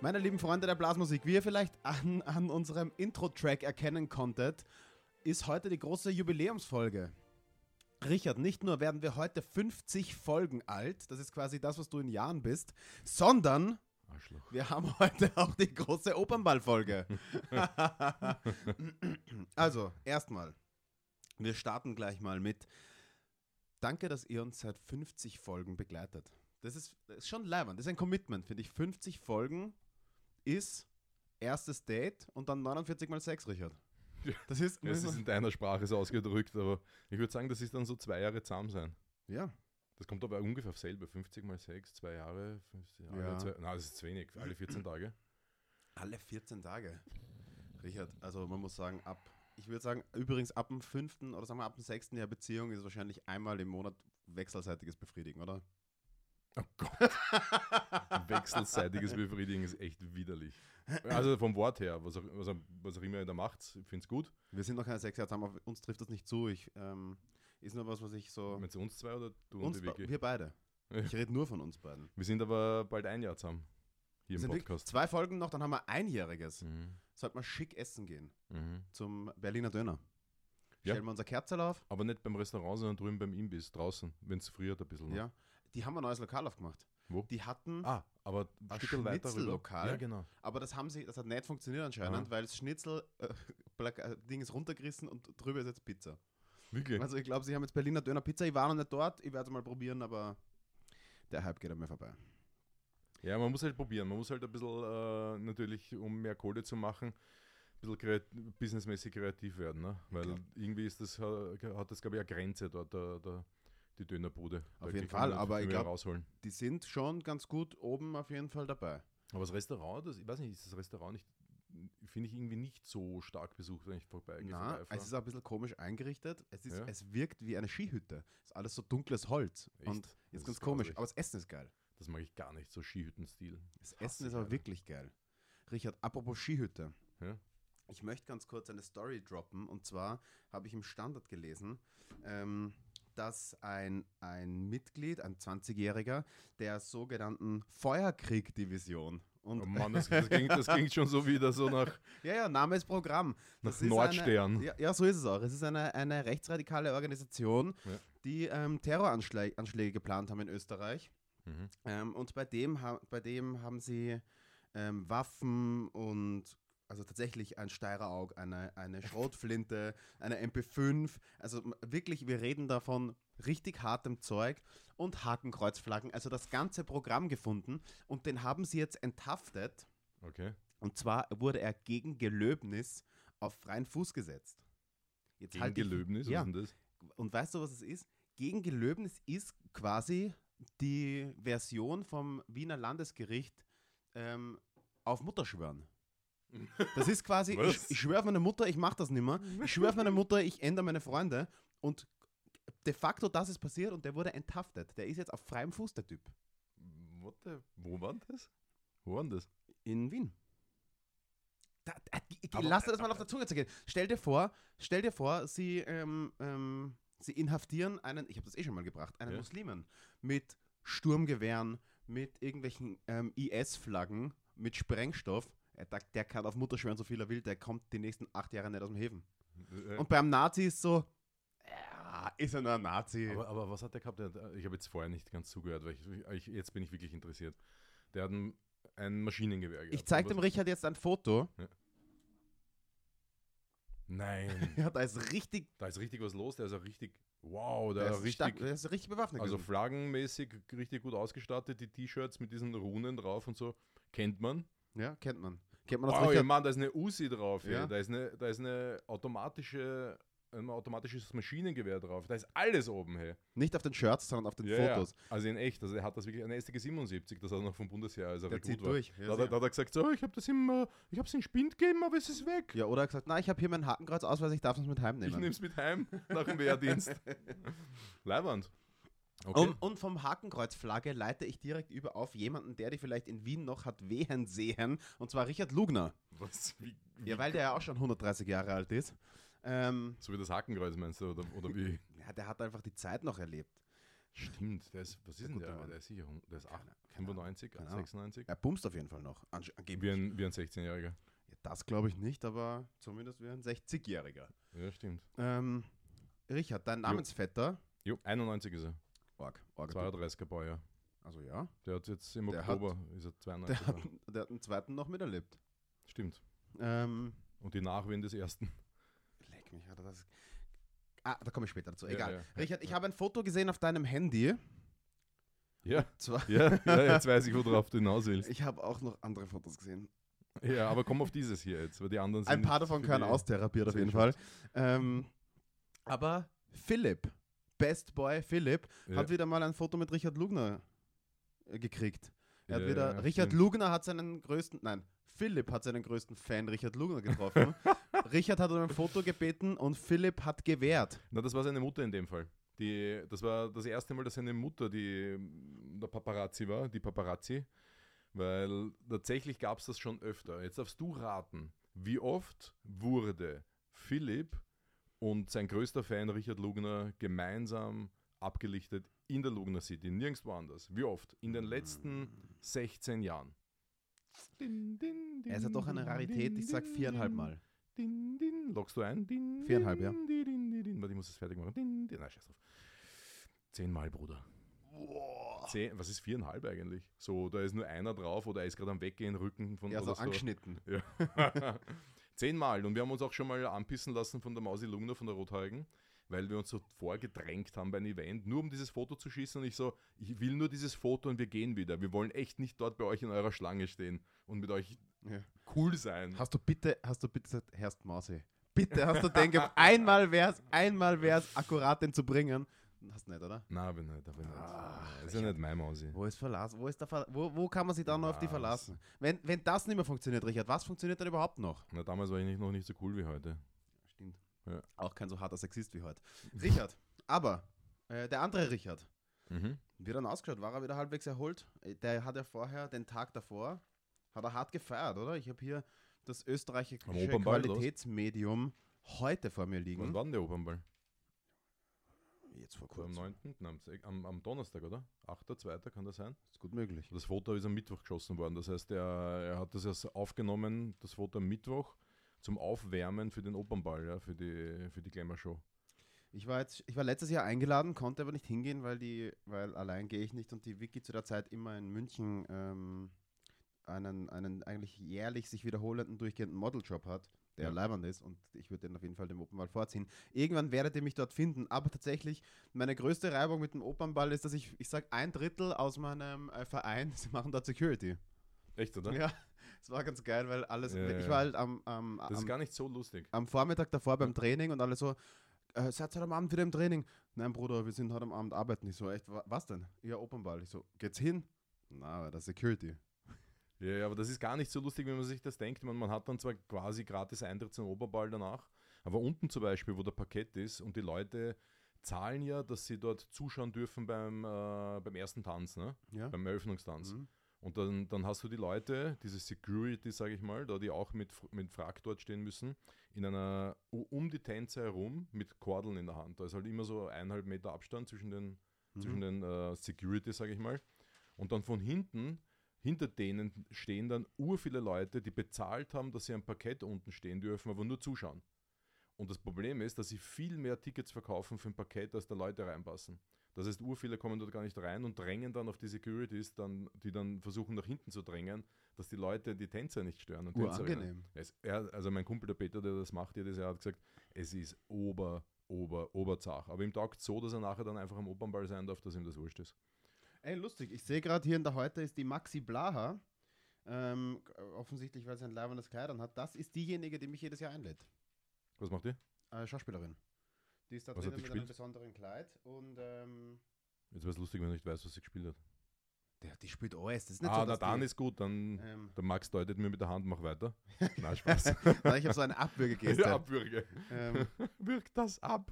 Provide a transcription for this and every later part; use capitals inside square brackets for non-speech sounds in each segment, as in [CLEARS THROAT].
Meine lieben Freunde der Blasmusik, wie ihr vielleicht an, an unserem Intro-Track erkennen konntet, ist heute die große Jubiläumsfolge. Richard, nicht nur werden wir heute 50 Folgen alt, das ist quasi das, was du in Jahren bist, sondern Arschloch. wir haben heute auch die große Opernball-Folge. [LAUGHS] also, erstmal, wir starten gleich mal mit Danke, dass ihr uns seit 50 Folgen begleitet. Das ist, das ist schon leibend, das ist ein Commitment, finde ich. 50 Folgen ist erstes Date und dann 49 mal Sex, Richard. Ja. Das ist, Es ist in deiner Sprache so ausgedrückt, aber ich würde sagen, das ist dann so zwei Jahre zusammen sein. ja. Das kommt aber ungefähr auf selber. 50 mal 6, zwei Jahre, 50, alle Ja. zwei, nein, das ist zu wenig. Alle 14 Tage. Alle 14 Tage. Richard, also man muss sagen, ab, ich würde sagen, übrigens ab dem fünften oder sagen wir ab dem sechsten Jahr Beziehung ist wahrscheinlich einmal im Monat wechselseitiges Befriedigen, oder? Oh Gott. Wechselseitiges Befriedigen ist echt widerlich. Also vom Wort her, was auch, was was auch immer ihr da macht, ich finde es gut. Wir sind noch keine sechs Jahre zusammen, aber uns trifft das nicht zu. Ich, ähm, ist nur was, was ich so. Meinst du uns zwei oder du Uns, und die Vicky? wir beide. Ich rede nur von uns beiden. Wir sind aber bald ein Jahr zusammen. Hier im Podcast. zwei Folgen noch, dann haben wir einjähriges. Mhm. Sollten wir schick essen gehen Mhm. zum Berliner Döner. Ja. Stellen wir unser Kerzel auf. Aber nicht beim Restaurant, sondern drüben beim Imbiss, draußen, wenn es friert ein bisschen. noch. Ja. Die haben ein neues Lokal aufgemacht. Wo? Die hatten, Ah, aber ein. Schnitzellokal? Ja, genau. aber das haben sie, das hat nicht funktioniert anscheinend, Aha. weil das Schnitzel äh, äh, Ding ist runtergerissen und drüber ist jetzt Pizza. Wirklich? Also ich glaube, sie haben jetzt Berliner Döner Pizza. Ich war noch nicht dort, ich werde es mal probieren, aber der Hype geht an mir vorbei. Ja, man muss halt probieren. Man muss halt ein bisschen äh, natürlich, um mehr Kohle zu machen, ein bisschen kreat businessmäßig kreativ werden. Ne? Weil Klar. irgendwie ist das, äh, hat das, glaube ich, eine Grenze dort, der, der, die Dönerbude. Auf jeden Fall, aber ich mehr glaub- rausholen. Die sind schon ganz gut oben auf jeden Fall dabei. Aber das Restaurant, das, ich weiß nicht, ist das Restaurant nicht, finde ich irgendwie nicht so stark besucht, wenn ich vorbeigehe. Na, vorbeifahre. es ist auch ein bisschen komisch eingerichtet. Es, ist, Ja. es wirkt wie eine Skihütte. Es ist alles so dunkles Holz. Echt? Und Das ist ist ganz komisch. grauslich. Aber das Essen ist geil. das mag ich gar nicht, so Skihüttenstil. Das Hasse Essen ist aber wirklich geil. Richard, apropos Skihütte. Ja? Ich möchte ganz kurz eine Story droppen. Und zwar habe ich im Standard gelesen, ähm, dass ein, ein Mitglied, ein 20-Jähriger, der sogenannten Feuerkrieg-Division und Oh Mann, das, das, klingt, das klingt schon so wieder so nach, [LAUGHS] Ja, ja, Name ist Programm. nach Das ist Nordstern. Eine, ja, ja, so ist es auch. Es ist eine, eine rechtsradikale Organisation, Ja. die ähm, Terroranschläge Anschläge geplant haben in Österreich. Mhm. Ähm, und bei dem, bei dem haben sie ähm, Waffen und also tatsächlich ein Steirer eine, eine [LAUGHS] Schrotflinte, eine MP5. Also wirklich, wir reden davon richtig hartem Zeug und Hakenkreuzflaggen. Also das ganze Programm gefunden und den haben sie jetzt enthaftet. Okay. Und zwar wurde er gegen Gelöbnis auf freien Fuß gesetzt. Jetzt Gegen halte ich- Gelöbnis, ja. was ist das? Und weißt du, was es ist? Gegen Gelöbnis ist quasi die Version vom Wiener Landesgericht ähm, auf Mutterschwören. Das ist quasi, ich, ich schwöre auf meine Mutter, ich mache das nicht mehr. Ich schwöre auf meine Mutter, ich ändere meine Freunde. Und de facto das ist passiert und der wurde enthaftet. Der ist jetzt auf freiem Fuß, der Typ. What the, wo war das? Wo war das? In Wien. Da, da, Aber- lass dir das mal auf der Zunge zergehen. Stell dir vor, stell dir vor, sie, ähm, ähm, sie inhaftieren einen, ich habe das eh schon mal gebracht, einen Ja. Muslimen mit Sturmgewehren, mit irgendwelchen ähm, IS-Flaggen, mit Sprengstoff. Er sagt, der kann auf Mutter schwören, so viel er will, der kommt die nächsten acht Jahre nicht aus dem Häfen. Äh, Und beim Nazi ist so, ja, ist er nur ein Nazi. aber, aber was hat der gehabt? Der, ich habe jetzt vorher nicht ganz zugehört, weil ich, ich, jetzt bin ich wirklich interessiert. Der hat ein, ein Maschinengewehr gehabt. ich zeige dem Richard jetzt ein Foto. Nein, [LAUGHS] Ja, da ist richtig, da ist richtig was los. Der ist auch richtig, wow, der der ist, ist stark, richtig, der ist richtig bewaffnet. also gewesen. flaggenmäßig richtig gut ausgestattet. Die T-Shirts mit diesen Runen drauf und so. Kennt man. ja, kennt man. Kennt man aus ja, Richard- Mann, da ist eine Uzi drauf. Ja. Da, ist eine, da ist eine automatische, ein automatisches Maschinengewehr drauf. Da ist alles oben, hey. Nicht auf den Shirts, sondern auf den Ja, Fotos. Ja. Also in echt. Also er hat das wirklich, eine STG 77, das hat er noch vom Bundesheer, als er Der zieht war. durch. Ja, da, er- da hat er gesagt, so, ich habe das im, äh, ich hab's in Spind gegeben, aber es ist weg. ja, oder er hat gesagt, na, ich habe hier mein Hakenkreuz-Ausweis, ich darf es mit Ich heimnehmen. nehme es mit heim nach dem Wehrdienst. [LAUGHS] Leibwand. Okay. Und, und vom Hakenkreuz-Flagge leite ich direkt über auf jemanden, der die vielleicht in Wien noch hat wehen sehen, und zwar Richard Lugner. Was, wie, wie, Ja, weil der ja auch schon 130 Jahre alt ist. Ähm, so wie das Hakenkreuz meinst du, oder, oder wie? [LAUGHS] ja, der hat einfach die Zeit noch erlebt. Stimmt, der ist, was ist Der denn der? Mann. Der ist sicher, der ist acht- Keine- keine Ahnung. 95, Keine Ahnung. 96. Er bumst auf jeden Fall noch. Ange- Angeblich. Wie ein, wie ein 16-Jähriger. Ja, das glaube ich nicht, aber zumindest wie ein 60-Jähriger. Ja, stimmt. Ähm, Richard, dein Namensvetter. Jo, 91 ist er. Org, Org, 32er Baujahr. Also ja. Der hat jetzt im Der hat- Oktober, ist er Der 92. hat, der hat einen zweiten noch miterlebt. Stimmt. Ähm, Und die Nachwehen des ersten. leck mich, hat er das. Ah, da komme ich später dazu. Ja, Egal. ja. Richard, ich habe ein Foto gesehen auf deinem Handy. Ja, ja, ja, jetzt weiß ich, worauf du hinaus willst. ich habe auch noch andere Fotos gesehen. Ja, aber komm auf dieses hier jetzt, weil die anderen sind. Ein paar davon gehören die- austherapiert auf jeden. Fall. Ähm, aber Philipp, Best Boy Philipp, Ja. hat wieder mal ein Foto mit Richard Lugner äh, gekriegt. Er hat Ja, wieder, ja, Richard stimmt. Lugner hat seinen größten, nein, Philipp hat seinen größten Fan Richard Lugner getroffen. [LAUGHS] Richard hat um ein Foto gebeten und Philipp hat gewährt. Na, das war seine Mutter in dem Fall. Die, das war das erste Mal, dass seine Mutter die, der Paparazzi war, die Paparazzi. Weil tatsächlich gab es das schon öfter. Jetzt darfst du raten, wie oft wurde Philipp und sein größter Fan Richard Lugner gemeinsam abgelichtet in der Lugner City, nirgendwo anders. Wie oft? In den letzten 16 Jahren. Er ist ja doch eine Rarität, ich sag viereinhalb Mal. Din, din. Loggst du ein? Din, Viereinhalb, ja. din, din, din, din, din. Warte, ich muss es fertig machen. Din, din. Nein, scheiß drauf. Zehnmal, Bruder. Zehn, was ist viereinhalb eigentlich? So, da ist nur einer drauf oder er ist gerade am Weggehen, Rücken von Ja, so angeschnitten. Ja. [LAUGHS] Zehnmal. Und wir haben uns auch schon mal anpissen lassen von der Mausi Lugner, von der Rothaarigen, weil wir uns so vorgedrängt haben bei einem Event, nur um dieses Foto zu schießen. Und ich so, ich will nur dieses Foto und wir gehen wieder. Wir wollen echt nicht dort bei euch in eurer Schlange stehen und mit euch Ja. cool sein. Hast du bitte, hast du bitte gesagt, Herrst Mausi, bitte hast du den ge- [LAUGHS] einmal wär's, einmal wär's, akkurat den zu bringen. Hast nicht, oder? Nein, bin nicht, bin nicht. Ah, ist ja nicht mein Mausi. Wo ist Verlass? Wo, ist der Ver wo, wo kann man sich dann noch auf die verlassen? Wenn, wenn das nicht mehr funktioniert, Richard, was funktioniert dann überhaupt noch? Na, damals war ich nicht, noch nicht so cool wie heute. Stimmt. Ja. Auch kein so harter Sexist wie heute. Richard, [LAUGHS] aber äh, der andere Richard, Mhm. wie dann ausgeschaut? War er wieder halbwegs erholt? Äh, Der hat ja vorher, den Tag davor, hat er hart gefeiert, oder? Ich habe hier das österreichische? Qualitätsmedium heute vor mir Wann liegen. war denn der Opernball? Jetzt vor am kurzem. 9. Am sech- am, am Donnerstag, oder? 8.2. kann das sein? Ist gut möglich. Das Foto ist am Mittwoch geschossen worden. Das heißt, er, er hat das erst aufgenommen, das Foto am Mittwoch, zum Aufwärmen für den Opernball, ja, für die, für die Glamour-Show. Ich war jetzt, ich war letztes Jahr eingeladen, konnte aber nicht hingehen, weil die, weil allein gehe ich nicht und die Wiki zu der Zeit immer in München ähm, einen, einen eigentlich jährlich sich wiederholenden durchgehenden Modeljob hat, der Ja. leibend ist und ich würde den auf jeden Fall dem Opernball vorziehen. Irgendwann werdet ihr mich dort finden, aber tatsächlich meine größte Reibung mit dem Opernball ist, dass ich, ich sag ein Drittel aus meinem äh, Verein, [LAUGHS] sie machen dort Security. Echt, oder? Ja, es war ganz geil, weil alles, Ja, ich war halt am, am, Das ist gar nicht so lustig. am Vormittag davor beim Training und alle so, äh, seid ihr heute am Abend wieder im Training? Nein, Bruder, wir sind heute am Abend arbeiten. Ich so, echt, wa- was denn? Ja, Opernball. Ich so, geht's hin? Na, aber das Security. Ja, aber das ist gar nicht so lustig, wenn man sich das denkt. Man, man hat dann zwar quasi gratis Eintritt zum Oberball danach, aber unten zum Beispiel, wo der Parkett ist und die Leute zahlen ja, dass sie dort zuschauen dürfen beim, äh, beim ersten Tanz, ne? Ja. beim Eröffnungstanz. Mhm. Und dann, dann hast du die Leute, diese Security, sage ich mal, da die auch mit, mit Frack dort stehen müssen, in einer, um die Tänzer herum mit Kordeln in der Hand. Da ist halt immer so eineinhalb Meter Abstand zwischen den, zwischen Mhm. den äh, Security, sage ich mal. Und dann von hinten, hinter denen stehen dann ur viele Leute, die bezahlt haben, dass sie am Parkett unten stehen dürfen, aber nur zuschauen. Und das Problem ist, dass sie viel mehr Tickets verkaufen für ein Parkett, als da Leute reinpassen. Das heißt, ur viele kommen dort gar nicht rein und drängen dann auf die Securities, dann, die dann versuchen nach hinten zu drängen, dass die Leute die Tänzer nicht stören. Und. Urangenehm. Es, er, also mein Kumpel der Peter, der das macht jedes Jahr, hat gesagt, es ist ober, ober, oberzach. Aber ihm taugt so, dass er nachher dann einfach am Opernball sein darf, dass ihm das wurscht ist. Ey, lustig. Ich sehe gerade hier in der Heute ist die Maxi Blaha. Ähm, offensichtlich, weil sie ein leibendes Kleid an hat. Das ist diejenige, die mich jedes Jahr einlädt. Was macht ihr? Äh, Schauspielerin. Die ist da Was drinnen die mit einem gespielt? besonderen Kleid und ähm, Jetzt wäre es lustig, wenn du nicht weißt, was sie gespielt hat. der, die spielt alles. Das ist nicht ah, so, na, dann die, ist gut, dann ähm, der Max deutet mir mit der Hand, mach weiter. [LAUGHS] Nein, Spaß. [LAUGHS] Nein, ich habe so eine Abwürgegeste. [LAUGHS] ja, abwürge. ähm, Wirk das ab,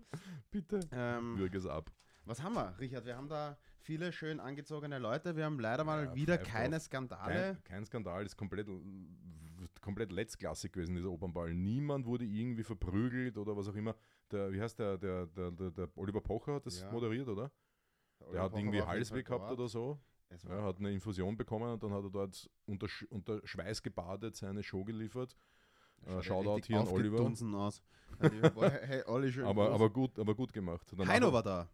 bitte. ähm, Würge es ab. was haben wir, Richard? Wir haben da viele schön angezogene Leute. Wir haben leider mal Ja, wieder keine. Skandale. Kein, kein Skandal, ist komplett, komplett letztklassig gewesen, dieser Opernball. Niemand wurde irgendwie verprügelt oder was auch immer. Der, wie heißt der, der, der, der, der Oliver Pocher hat das Ja. moderiert, oder? Der hat Pocher irgendwie Halsweh gehabt oder so. Es Ja, hat eine Infusion bekommen und dann hat er dort unter, unter Schweiß gebadet seine Show geliefert. schaut Äh, Shoutout hier an Oliver. Aus. Die- hey, Olli, schön Aber, groß. aber, gut, aber gut gemacht. Danach Heino war da.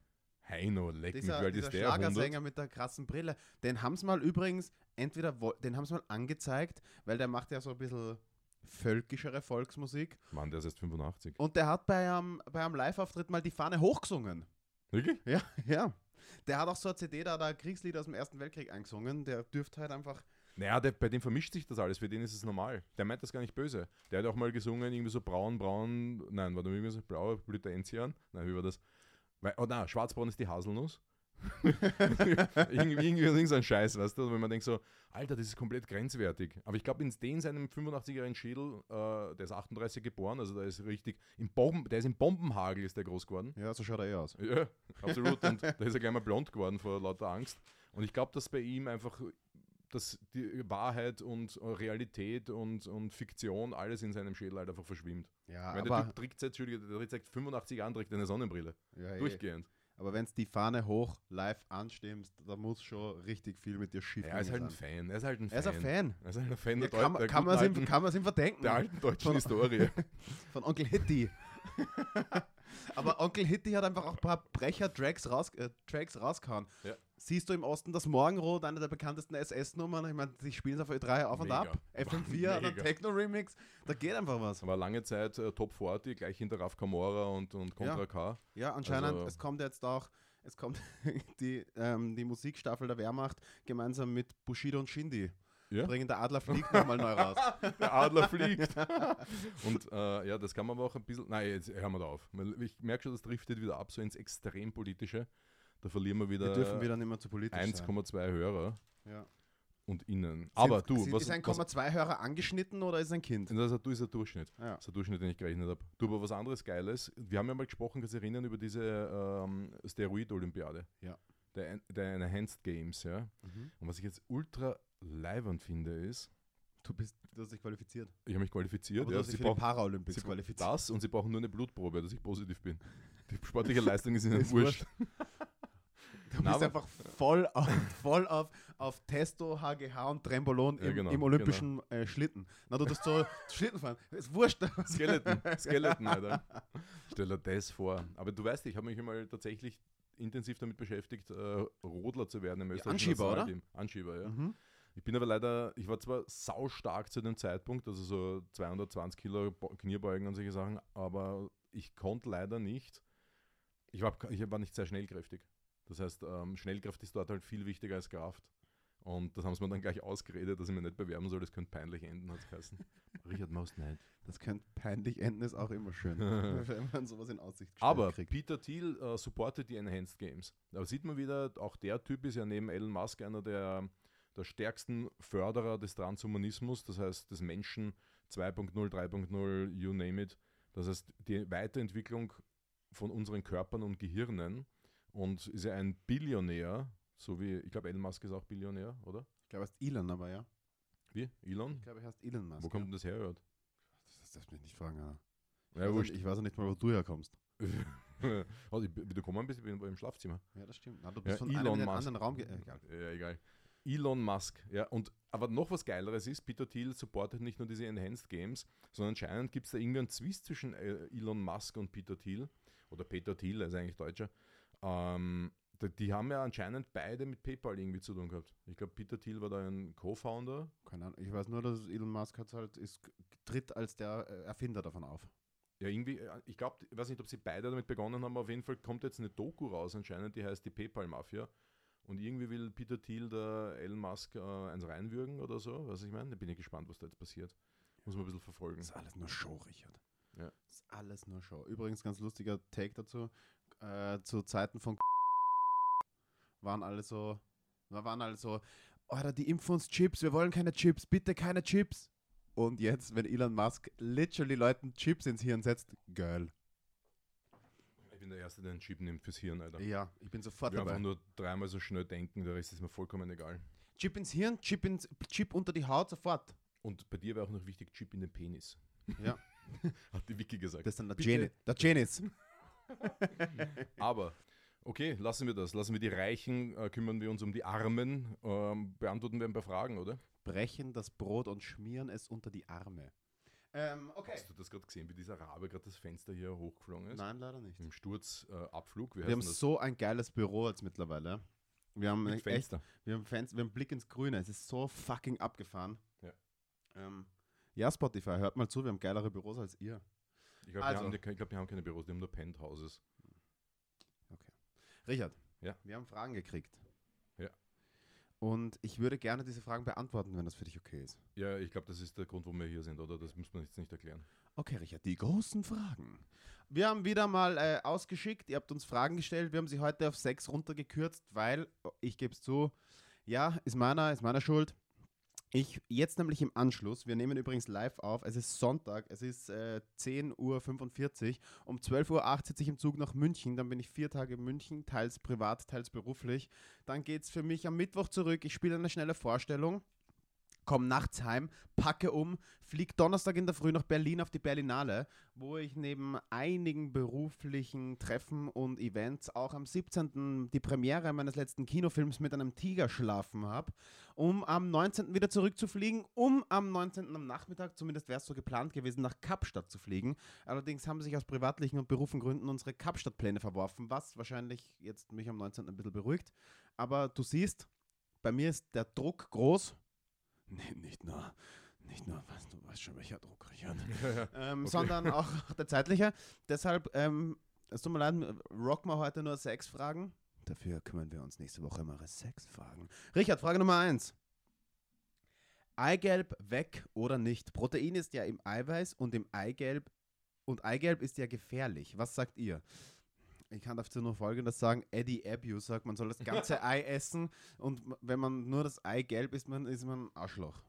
Heino, leck mich, Dieser, weil dieser ist der 100. Schlagersänger mit der krassen Brille. Den haben sie mal übrigens, entweder, den haben sie mal angezeigt, weil der macht ja so ein bisschen völkischere Volksmusik. Mann, der ist erst 85. Und der hat bei einem, bei einem Live-Auftritt mal die Fahne hochgesungen. Wirklich? Ja, ja. Der hat auch so eine CD, da er Kriegslieder aus dem Ersten Weltkrieg eingesungen. Der dürfte halt einfach. Naja, der, bei dem vermischt sich das alles, für den ist es normal. Der meint das gar nicht böse. Der hat auch mal gesungen, irgendwie so braun, braun, nein, war da irgendwie so blaue Blüte Enzian? Nein, wie war das? Weil, oh nein, schwarzbraun ist die Haselnuss. [LAUGHS] irgendwie, irgendwie irgend so ein Scheiß, weißt du, wenn man denkt so, Alter, das ist komplett grenzwertig. Aber ich glaube, in den seinem 85-jährigen Schädel, äh, der ist 38 geboren, also der ist richtig, im Bomben, der ist im Bombenhagel ist der groß geworden. Ja, so schaut er eh aus. Ja, absolut. Und [LAUGHS] da ist er gleich mal blond geworden vor lauter Angst. Und ich glaube, dass bei ihm einfach dass die Wahrheit und Realität und, und Fiktion alles in seinem Schädel halt einfach verschwimmt. Ja, Weil der aber, Typ trägt seit, der trägt seit 85 Jahren trägt eine Sonnenbrille. ja, eh. Durchgehend. aber wenn es die Fahne hoch live anstimmst, da muss schon richtig viel mit dir schief Ja, er ist halt ein Fan. Er ist halt ein Fan. Er ist ein Fan. Er ist halt ein Fan Ja, der, kann, der, kann, man ihm, alten, kann man ihm verdenken. der alten deutschen Von- Historie. [LAUGHS] Von Onkel Hitty. [LAUGHS] Aber Onkel Hitty hat einfach auch ein paar Brecher-Tracks raus, äh, Tracks rausgehauen. Ja. Siehst du im Osten das Morgenrot, eine der bekanntesten SS-Nummern? Ich meine, die spielen es auf Ö3 auf und Mega. ab. FM4, dann Mega. Techno-Remix. Da geht einfach was. war lange Zeit äh, Top 40, gleich hinter Raf Kamora und, und Contra Ja. K. Ja, anscheinend, Also- es kommt jetzt auch, es kommt [LAUGHS] die, ähm, die Musikstaffel der Wehrmacht gemeinsam mit Bushido und Shindy. Ja? Bringen der Adler fliegt nochmal neu raus. [LAUGHS] Der Adler fliegt. [LAUGHS] Und äh, ja, das kann man aber auch ein bisschen. Nein, jetzt hören wir da auf. Ich merke schon, das driftet wieder ab, so ins extrem politische. Da verlieren wir wieder, Wir dürfen wieder nicht mehr zu politisch sein. 1,2 Hörer Ja. und innen. Aber Sind- du, sind- was, ist ein was, 1,2 Hörer angeschnitten oder ist ein Kind? das ist, du der Durchschnitt. Ja. Das ist der Durchschnitt, den ich gerechnet habe. Du, aber was anderes Geiles. Wir haben ja mal gesprochen, kannst du erinnern, über diese ähm, Steroid-Olympiade. Ja. Der, der Enhanced Games, ja. Mhm. Und was ich jetzt ultra leibend finde, ist, Du, bist, du hast dich qualifiziert. ich habe mich qualifiziert. Aber du ja, hast dich sie für brauchen- Paralympics Sie qualifiziert. Das und sie brauchen nur eine Blutprobe, dass ich positiv bin. Die sportliche [LAUGHS] Leistung ist ihnen Ist wurscht. Du bist einfach voll auf, voll auf, auf Testo, HGH und Trembolon Ja, im, genau, im olympischen äh, Schlitten. Na, du tust so [LAUGHS] Schlitten fahren. Ist wurscht. Skeleton, Skeleton, [LAUGHS] Alter. Stell dir das vor. Aber du weißt, ich habe mich einmal tatsächlich intensiv damit beschäftigt, äh, Rodler zu werden im österreichischen Anschieber, oder? Anschieber, ja. Mhm. Ich bin aber leider, ich war zwar saustark zu dem Zeitpunkt, also so 220 Kilo Kniebeugen und solche Sachen, aber ich konnte leider nicht, ich war, ich war nicht sehr schnellkräftig. Das heißt, ähm, Schnellkraft ist dort halt viel wichtiger als Kraft. Und das haben sie mir dann gleich ausgeredet, dass ich mich nicht bewerben soll, das könnte peinlich enden, hat es geheißen. [LAUGHS] Richard Maus nicht. Das könnte peinlich enden, ist auch immer schön. [LAUGHS] wenn man sowas in Aussicht gestellt Aber kriegt. Peter Thiel äh, supportet die Enhanced Games. Da sieht man wieder, auch der Typ ist ja neben Elon Musk einer der, der stärksten Förderer des Transhumanismus, das heißt des Menschen 2.0, 3.0, you name it. Das heißt, die Weiterentwicklung von unseren Körpern und Gehirnen und ist ja ein Billionär, so wie, ich glaube, Elon Musk ist auch Billionär, oder? Ich glaube, es ist Elon, aber ja. Wie? Elon? Ich glaube, er heißt Elon Musk. Wo kommt ja. denn das her? Jörg? Das darfst du mich nicht fragen. Ich, Ja, weiß, ich weiß auch nicht mal, wo du herkommst. also, ich- wie du gekommen bist, ich bin im Schlafzimmer. Ja, das stimmt. Na, du Ja, bist von Elon einem Musk. anderen Raum. Äh, egal. Ja, egal. Elon Musk, ja. Und aber noch was Geileres ist, Peter Thiel supportet nicht nur diese Enhanced Games, sondern anscheinend gibt es da irgendwie einen Zwist zwischen äh, Elon Musk und Peter Thiel. Oder Peter Thiel, er ist eigentlich Deutscher. Ähm, die, haben ja anscheinend beide mit PayPal irgendwie zu tun gehabt. Ich glaube, Peter Thiel war da ein Co-Founder. Keine Ahnung. Ich weiß nur, dass Elon Musk hat halt, ist, tritt als der äh, Erfinder davon auf. Ja, irgendwie, äh, ich glaube, ich weiß nicht, ob sie beide damit begonnen haben, aber auf jeden Fall kommt jetzt eine Doku raus anscheinend, die heißt die PayPal-Mafia. Und irgendwie will Peter Thiel da Elon Musk äh, eins reinwürgen oder so, was ich meine. Da bin ich gespannt, was da jetzt passiert. Muss man ein bisschen verfolgen. Das ist alles nur Show, Richard. Ja. Das ist alles nur Show. Übrigens, ganz lustiger Take dazu. Äh, zu Zeiten von waren alle so, waren alle so, Alter, die impfen uns Chips, wir wollen keine Chips, bitte keine Chips. Und jetzt, wenn Elon Musk literally Leuten Chips ins Hirn setzt, geil. Ich bin der Erste, der einen Chip nimmt fürs Hirn, Alter. Ja, ich bin sofort Wir einfach dabei. nur dreimal so schnell denken, der Rest ist mir vollkommen egal. Chip ins Hirn, Chip, ins, Chip unter die Haut, sofort. Und bei dir wäre auch noch wichtig, Chip in den Penis. Ja. [LAUGHS] Hat die Wiki gesagt. Das ist dann der, Bitte. Geni der Genis. [LAUGHS] Aber Okay, lassen wir das. Lassen wir die Reichen, äh, kümmern wir uns um die Armen, ähm, beantworten wir ein paar Fragen, oder? Brechen das Brot und schmieren es unter die Arme. Ähm, okay. Hast du das gerade gesehen, wie dieser Rabe gerade das Fenster hier hochgeflogen ist? Nein, leider nicht. Im Sturzabflug. Wir haben so ein geiles Büro jetzt mittlerweile. Wir haben Mit echt, Fenster. wir haben Fenster, wir haben Blick ins Grüne. Es ist so fucking abgefahren. Ja. Ähm, ja, Spotify, hört mal zu, wir haben geilere Büros als ihr. Ich glaube, Also. ich glaub, die haben keine Büros, die haben nur Penthouses. Richard, Ja. wir haben Fragen gekriegt. Ja. Und ich würde gerne diese Fragen beantworten, wenn das für dich okay ist. Ja, ich glaube, das ist der Grund, warum wir hier sind, oder? Das muss man jetzt nicht erklären. Okay, Richard, die großen Fragen. Wir haben wieder mal äh, ausgeschickt, ihr habt uns Fragen gestellt, wir haben sie heute auf sechs runtergekürzt, weil, oh, ich gebe es zu, ja, ist meiner, ist meiner Schuld. Ich jetzt nämlich im Anschluss, wir nehmen übrigens live auf, es ist Sonntag, es ist äh, 10.45 Uhr, um 12.08 Uhr sitze ich im Zug nach München, dann bin ich vier Tage in München, teils privat, teils beruflich. Dann geht es für mich am Mittwoch zurück, ich spiele eine schnelle Vorstellung, komme nachts heim, packe um, fliege Donnerstag in der Früh nach Berlin auf die Berlinale, wo ich neben einigen beruflichen Treffen und Events auch am 17. die Premiere meines letzten Kinofilms mit einem Tiger schlafen habe, um am 19. wieder zurückzufliegen, um am 19. am Nachmittag, zumindest wäre es so geplant gewesen, nach Kapstadt zu fliegen. Allerdings haben sich aus privatlichen und beruflichen Gründen unsere Kapstadt-Pläne verworfen, was wahrscheinlich jetzt mich am 19. ein bisschen beruhigt. Aber du siehst, bei mir ist der Druck groß. Nee, nicht nur, nicht nur, was, du weißt schon, welcher Druck, Richard. ähm, Okay. Sondern auch der zeitliche. Deshalb, ähm, es tut mir leid, rocken wir heute nur sechs Fragen. Dafür kümmern wir uns nächste Woche um eure sechs Fragen. Richard, Frage Nummer eins. Eigelb weg oder nicht? Protein ist ja im Eiweiß und im Eigelb und Eigelb ist ja gefährlich. Was sagt ihr? Ich kann dazu nur Folgendes sagen. Eddie Abu sagt, man soll das ganze [LAUGHS] Ei essen und wenn man nur das Eigelb isst, man, ist man ein Arschloch.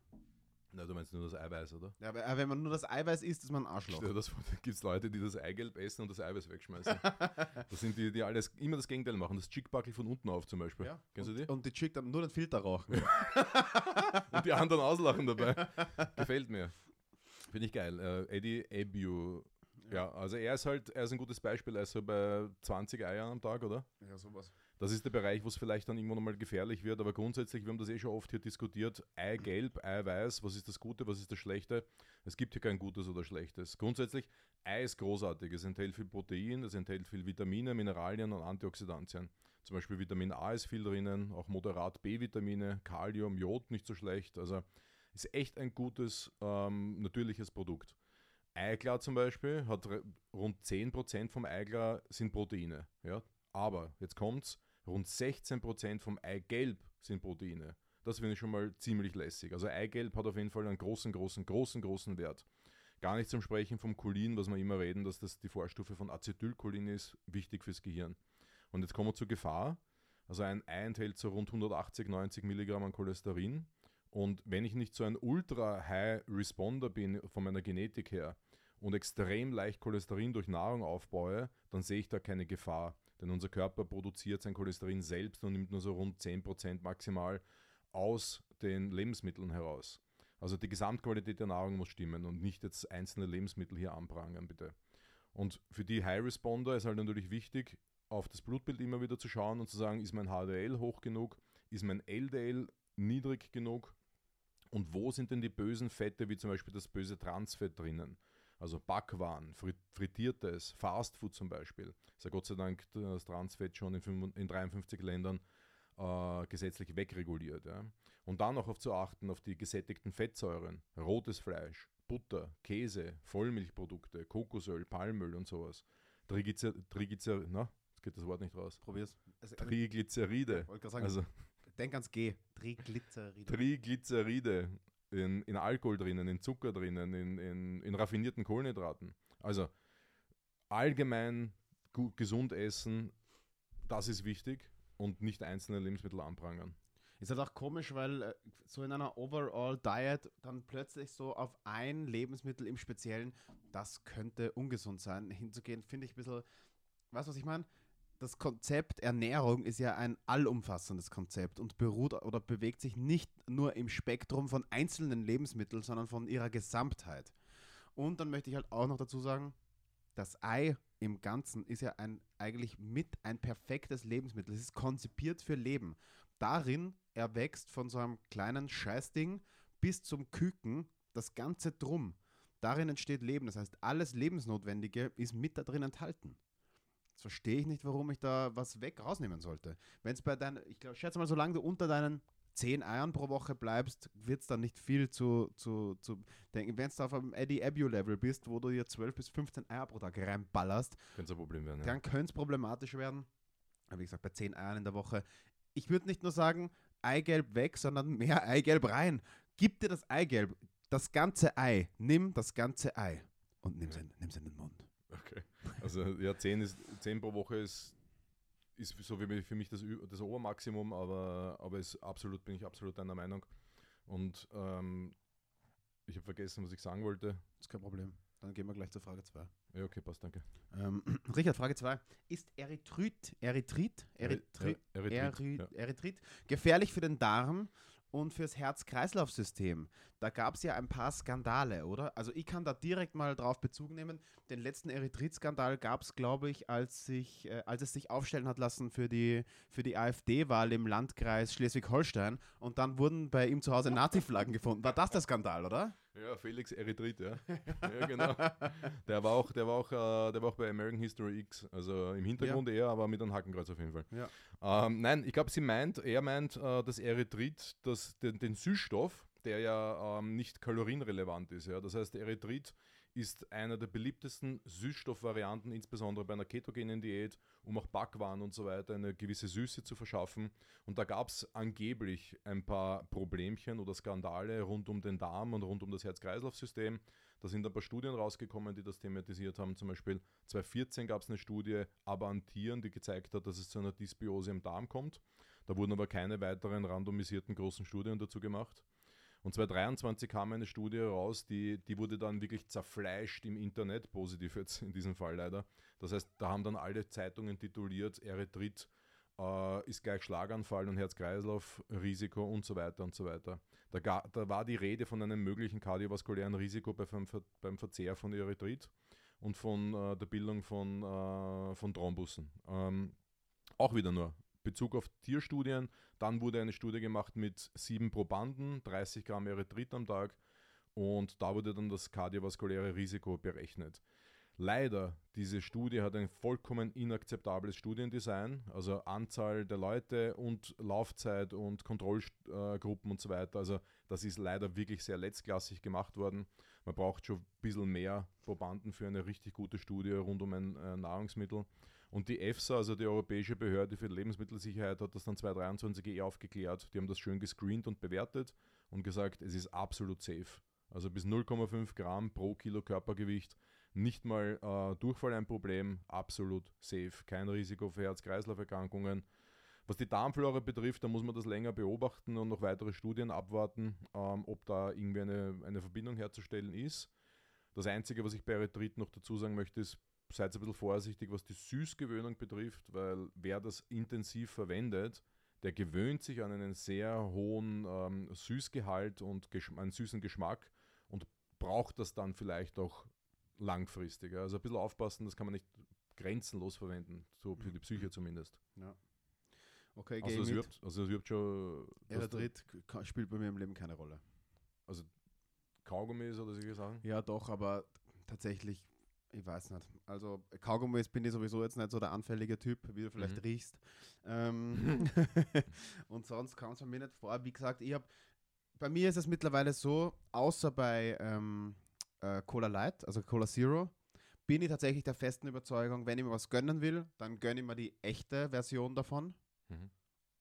Na, du meinst nur das Eiweiß, oder? Ja, aber wenn man nur das Eiweiß isst, ist man ein Arschloch. Dir das gibt es Leute, die das Eigelb essen und das Eiweiß wegschmeißen. [LAUGHS] das sind die, die alles immer das Gegenteil machen. Das Chickbackel von unten auf zum Beispiel. Ja. Kennst du und, die? Und die Chick dann nur den Filter rauchen. [LAUGHS] Und die anderen auslachen dabei. Gefällt mir. Finde ich geil. Äh, Eddie Abu. Ja, also er ist halt, er ist ein gutes Beispiel, er ist so bei 20 Eiern am Tag, oder? Ja, sowas. Das ist der Bereich, wo es vielleicht dann irgendwann mal gefährlich wird, aber grundsätzlich, wir haben das eh schon oft hier diskutiert, Eigelb, Eiweiß, was ist das Gute, was ist das Schlechte? Es gibt hier kein Gutes oder Schlechtes. Grundsätzlich, Ei ist großartig, es enthält viel Protein, es enthält viel Vitamine, Mineralien und Antioxidantien. Zum Beispiel Vitamin A ist viel drinnen, auch moderat B-Vitamine, Kalium, Jod nicht so schlecht. Also ist echt ein gutes, ähm, natürliches Produkt. Eiklar zum Beispiel hat rund 10% vom Eiklar sind Proteine. Ja? Aber, jetzt kommt's, rund 16% vom Eigelb sind Proteine. Das finde ich schon mal ziemlich lässig. Also Eigelb hat auf jeden Fall einen großen, großen, großen, großen Wert. Gar nicht zum Sprechen vom Cholin, was wir immer reden, dass das die Vorstufe von Acetylcholin ist, wichtig fürs Gehirn. Und jetzt kommen wir zur Gefahr. Also ein Ei enthält so rund 180, 90 Milligramm an Cholesterin. Und wenn ich nicht so ein ultra-high-Responder bin von meiner Genetik her und extrem leicht Cholesterin durch Nahrung aufbaue, dann sehe ich da keine Gefahr. Denn unser Körper produziert sein Cholesterin selbst und nimmt nur so rund 10% maximal aus den Lebensmitteln heraus. Also die Gesamtqualität der Nahrung muss stimmen und nicht jetzt einzelne Lebensmittel hier anprangern, bitte. Und für die High Responder ist halt natürlich wichtig, auf das Blutbild immer wieder zu schauen und zu sagen, ist mein HDL hoch genug, ist mein LDL niedrig genug und wo sind denn die bösen Fette, wie zum Beispiel das böse Transfett drinnen? Also Backwaren, frit- frittiertes, Fastfood zum Beispiel. Ist ja Gott sei Dank das Transfett schon in, 55 in 53 Ländern äh, gesetzlich wegreguliert. Ja. Und dann noch auf zu achten auf die gesättigten Fettsäuren, rotes Fleisch, Butter, Käse, Vollmilchprodukte, Kokosöl, Palmöl und sowas. Triglycer, Triglycer, na, jetzt geht das Wort nicht raus. Probier's. Also, Triglyceride. wollte gerade sagen, Also denk ans G. Triglyceride. Triglyceride in, in Alkohol drinnen, in Zucker drinnen, in, in, in raffinierten Kohlenhydraten. Also allgemein gut, gesund essen, das ist wichtig und nicht einzelne Lebensmittel anprangern. Ist halt auch komisch, weil äh, so in einer Overall-Diet dann plötzlich so auf ein Lebensmittel im Speziellen, das könnte ungesund sein, hinzugehen, finde ich ein bisschen, weißt du, was ich meine? Das Konzept Ernährung ist ja ein allumfassendes Konzept und beruht oder bewegt sich nicht nur im Spektrum von einzelnen Lebensmitteln, sondern von ihrer Gesamtheit. Und dann möchte ich halt auch noch dazu sagen, das Ei im Ganzen ist ja ein, eigentlich mit ein perfektes Lebensmittel. Es ist konzipiert für Leben. Darin erwächst von so einem kleinen Scheißding bis zum Küken das Ganze drum. Darin entsteht Leben. Das heißt, alles Lebensnotwendige ist mit da drin enthalten. Jetzt verstehe ich nicht, warum ich da was weg rausnehmen sollte. Wenn es bei deinen, ich glaub, schätze mal, solange du unter deinen 10 Eiern pro Woche bleibst, wird es dann nicht viel zu, zu, zu denken. Wenn du auf einem Eddie Abu-Level bist, wo du dir 12 bis 15 Eier pro Tag reinballerst, Könnte ein Problem werden. Ja. dann könnte es problematisch werden. Aber wie gesagt, bei 10 Eiern in der Woche. Ich würde nicht nur sagen, Eigelb weg, sondern mehr Eigelb rein. Gib dir das Eigelb, das ganze Ei. Nimm das ganze Ei und nimm es in, nimm's in den Mund. Okay. Also ja, 10, ist, 10 pro Woche ist, ist so wie für mich das, das Obermaximum, aber, aber ist absolut, bin ich absolut deiner Meinung. Und ähm, ich habe vergessen, was ich sagen wollte. Das ist kein Problem. Dann gehen wir gleich zur Frage 2. Ja, okay, passt, danke. Ähm, [CLEARS THROAT] Richard, Frage 2. Ist Erythrit, Erythrit, Erythrit, Erythrit, Erythrit, ja. Erythrit gefährlich für den Darm und fürs Herz-Kreislauf-System? Da gab es ja ein paar Skandale, oder? Also ich kann da direkt mal drauf Bezug nehmen. Den letzten Erythrit-Skandal gab es, glaube ich, als, sich, äh, als es sich aufstellen hat lassen für die, für die AfD-Wahl im Landkreis Schleswig-Holstein und dann wurden bei ihm zu Hause Nazi-Flaggen gefunden. War das der Skandal, oder? Ja, Felix Erythrit, ja. ja, genau. Der war auch, der war auch, äh, der war auch bei American History X, also im Hintergrund eher, aber mit einem Hakenkreuz auf jeden Fall. Ja. Ähm, nein, ich glaube, sie meint, er meint, äh, dass Erythrit, dass den, den Süßstoff, der ja ähm, nicht kalorienrelevant ist. Ja? Das heißt, Erythrit ist einer der beliebtesten Süßstoffvarianten, insbesondere bei einer ketogenen Diät, um auch Backwaren und so weiter eine gewisse Süße zu verschaffen. Und da gab es angeblich ein paar Problemchen oder Skandale rund um den Darm und rund um das Herz-Kreislauf-System. Da sind ein paar Studien rausgekommen, die das thematisiert haben. Zum Beispiel 2014 gab es eine Studie, aber an Tieren, die gezeigt hat, dass es zu einer Dysbiose im Darm kommt. Da wurden aber keine weiteren randomisierten großen Studien dazu gemacht. Und 2023 kam eine Studie raus, die, die wurde dann wirklich zerfleischt im Internet, positiv jetzt in diesem Fall leider. Das heißt, da haben dann alle Zeitungen tituliert, Erythrit äh, ist gleich Schlaganfall und Herz-Kreislauf-Risiko und so weiter und so weiter. Da, ga, da war die Rede von einem möglichen kardiovaskulären Risiko beim, Ver- beim Verzehr von Erythrit und von äh, der Bildung von, äh, von Thrombussen. Ähm, auch wieder nur Bezug auf Tierstudien. Dann wurde eine Studie gemacht mit sieben Probanden, 30 Gramm Erythrit am Tag und da wurde dann das kardiovaskuläre Risiko berechnet. Leider, diese Studie hat ein vollkommen inakzeptables Studiendesign, also Anzahl der Leute und Laufzeit und Kontrollgruppen und so weiter. Also das ist leider wirklich sehr letztklassig gemacht worden. Man braucht schon ein bisschen mehr Probanden für eine richtig gute Studie rund um ein äh, Nahrungsmittel. Und die EFSA, also die Europäische Behörde für Lebensmittelsicherheit, hat das dann 2023 eh aufgeklärt. Die haben das schön gescreent und bewertet und gesagt, es ist absolut safe. Also bis 0,5 Gramm pro Kilo Körpergewicht. Nicht mal äh, Durchfall ein Problem, absolut safe. Kein Risiko für Herz-Kreislauf-Erkrankungen. Was die Darmflora betrifft, da muss man das länger beobachten und noch weitere Studien abwarten, ähm, ob da irgendwie eine, eine Verbindung herzustellen ist. Das Einzige, was ich bei Erythrit noch dazu sagen möchte, ist, seid ein bisschen vorsichtig, was die Süßgewöhnung betrifft, weil wer das intensiv verwendet, der gewöhnt sich an einen sehr hohen ähm, Süßgehalt und einen süßen Geschmack und braucht das dann vielleicht auch langfristig. Also ein bisschen aufpassen, das kann man nicht grenzenlos verwenden, so für die Psyche zumindest. Okay, Also das überhaupt, also das überhaupt schon Erythrit spielt bei mir im Leben keine Rolle. da Kaugummis oder solche Sachen. Ja, doch, aber tatsächlich, ich weiß nicht. Also Kaugummis bin ich sowieso jetzt nicht so der anfällige Typ, wie du vielleicht Mhm. riechst. Ähm, [LAUGHS] [LAUGHS] und sonst kam es mir nicht vor. Wie gesagt, ich habe, bei mir ist es mittlerweile so, außer bei ähm, äh, Cola Light, also Cola Zero, bin ich tatsächlich der festen Überzeugung, wenn ich mir was gönnen will, dann gönne ich mir die echte Version davon. Mhm.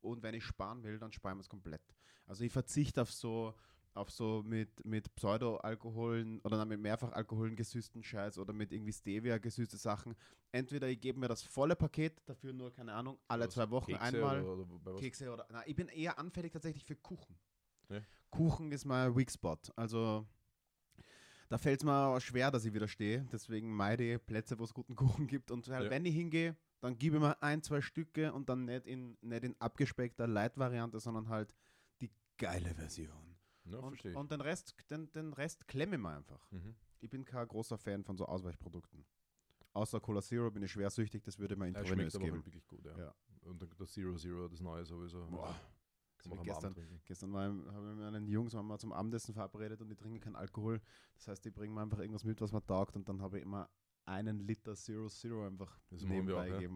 Und wenn ich sparen will, dann sparen wir es komplett. Also ich verzichte auf so, auf so mit, mit Pseudo-Alkoholen oder dann mit Mehrfachalkoholen gesüßten Scheiß oder mit irgendwie Stevia gesüßte Sachen. Entweder ich gebe mir das volle Paket, dafür nur, keine Ahnung, alle Was, zwei Wochen Kekse einmal Oder, oder? Kekse oder. Na, ich bin eher anfällig tatsächlich für Kuchen. Ja. Kuchen ist mein Weak Spot. Also da fällt es mir schwer, dass ich widerstehe. Deswegen meide ich Plätze, wo es guten Kuchen gibt. Und halt, Ja. wenn ich hingehe, dann gebe ich mir ein, zwei Stücke und dann nicht in, nicht in abgespeckter Light-Variante, sondern halt die geile Version. Ja, und, verstehe ich. und den Rest, den, den Rest klemme ich mir einfach. Mhm. Ich bin kein großer Fan von so Ausweichprodukten. außer Cola Zero bin ich schwersüchtig, das würde man intravenös geben. halt wirklich gut, ja. Ja. Und dann das Zero Zero, das neue sowieso. Boah. Gestern-. Gestern habe ich mit meinen Jungs waren wir zum Abendessen verabredet und die trinken keinen Alkohol. Das heißt, die bringen mir einfach irgendwas mit, was man taugt und dann habe ich immer einen Liter Zero Zero einfach Das wir auch, nebenbei ja.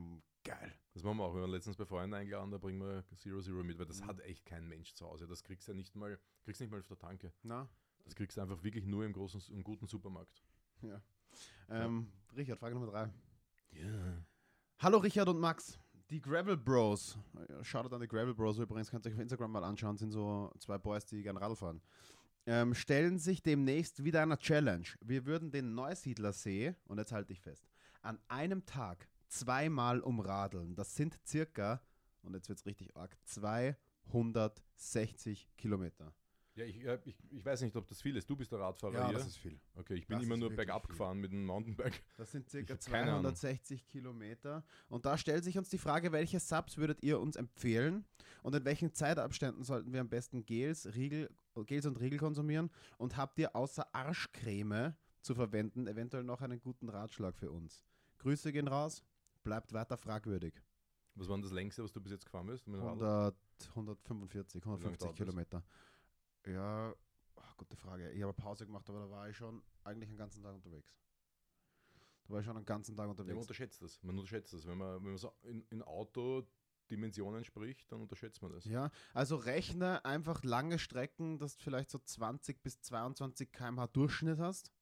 Geil. Das machen wir auch. Wir waren letztens bei Freunden eingeladen, da bringen wir Zero Zero mit, weil das Mhm. hat echt kein Mensch zu Hause. Das kriegst du ja nicht mal, kriegst nicht mal auf der Tanke. Na? Das kriegst du einfach wirklich nur im großen, im guten Supermarkt. Ja. Ähm, Richard, Frage Nummer drei. Ja. Hallo Richard und Max. Die Gravel Bros. äh, Schaut an die Gravel Bros übrigens, könnt ihr euch auf Instagram mal anschauen, sind so zwei Boys, die gerne Radl fahren. Ähm, stellen sich demnächst wieder einer Challenge. Wir würden den Neusiedlersee, und jetzt halte ich fest, an einem Tag zweimal umradeln. Das sind circa, und jetzt wird es richtig arg, 260 Kilometer. Ja, ich, ja, ich, ich weiß nicht, ob das viel ist. Du bist der Radfahrer hier. ist viel. okay, ich bin das immer ist nur bergab viel. gefahren mit dem Mountainbike. Das sind Ahnung. 260 Kilometer. Und da stellt sich uns die Frage, welche Subs würdet ihr uns empfehlen und in welchen Zeitabständen sollten wir am besten Gels, Riegel, Gels und Riegel konsumieren? Und habt ihr außer Arschcreme zu verwenden eventuell noch einen guten Ratschlag für uns? Grüße gehen raus, bleibt weiter fragwürdig. Was war denn das längste, was du bis jetzt gefahren bist? Mit dem Radl? 100, 145, 150 dauert das? Ja, ach, gute Frage. Ich habe Pause gemacht, aber da war ich schon eigentlich den ganzen Tag unterwegs. Da war ich schon den ganzen Tag Ja, man unterwegs. unterschätzt das. Man unterschätzt das. Wenn man, wenn man so in, in Auto-Dimensionen spricht, dann unterschätzt man das. Ja, also rechne einfach lange Strecken, dass du vielleicht so 20 bis 22 km/h Durchschnitt hast.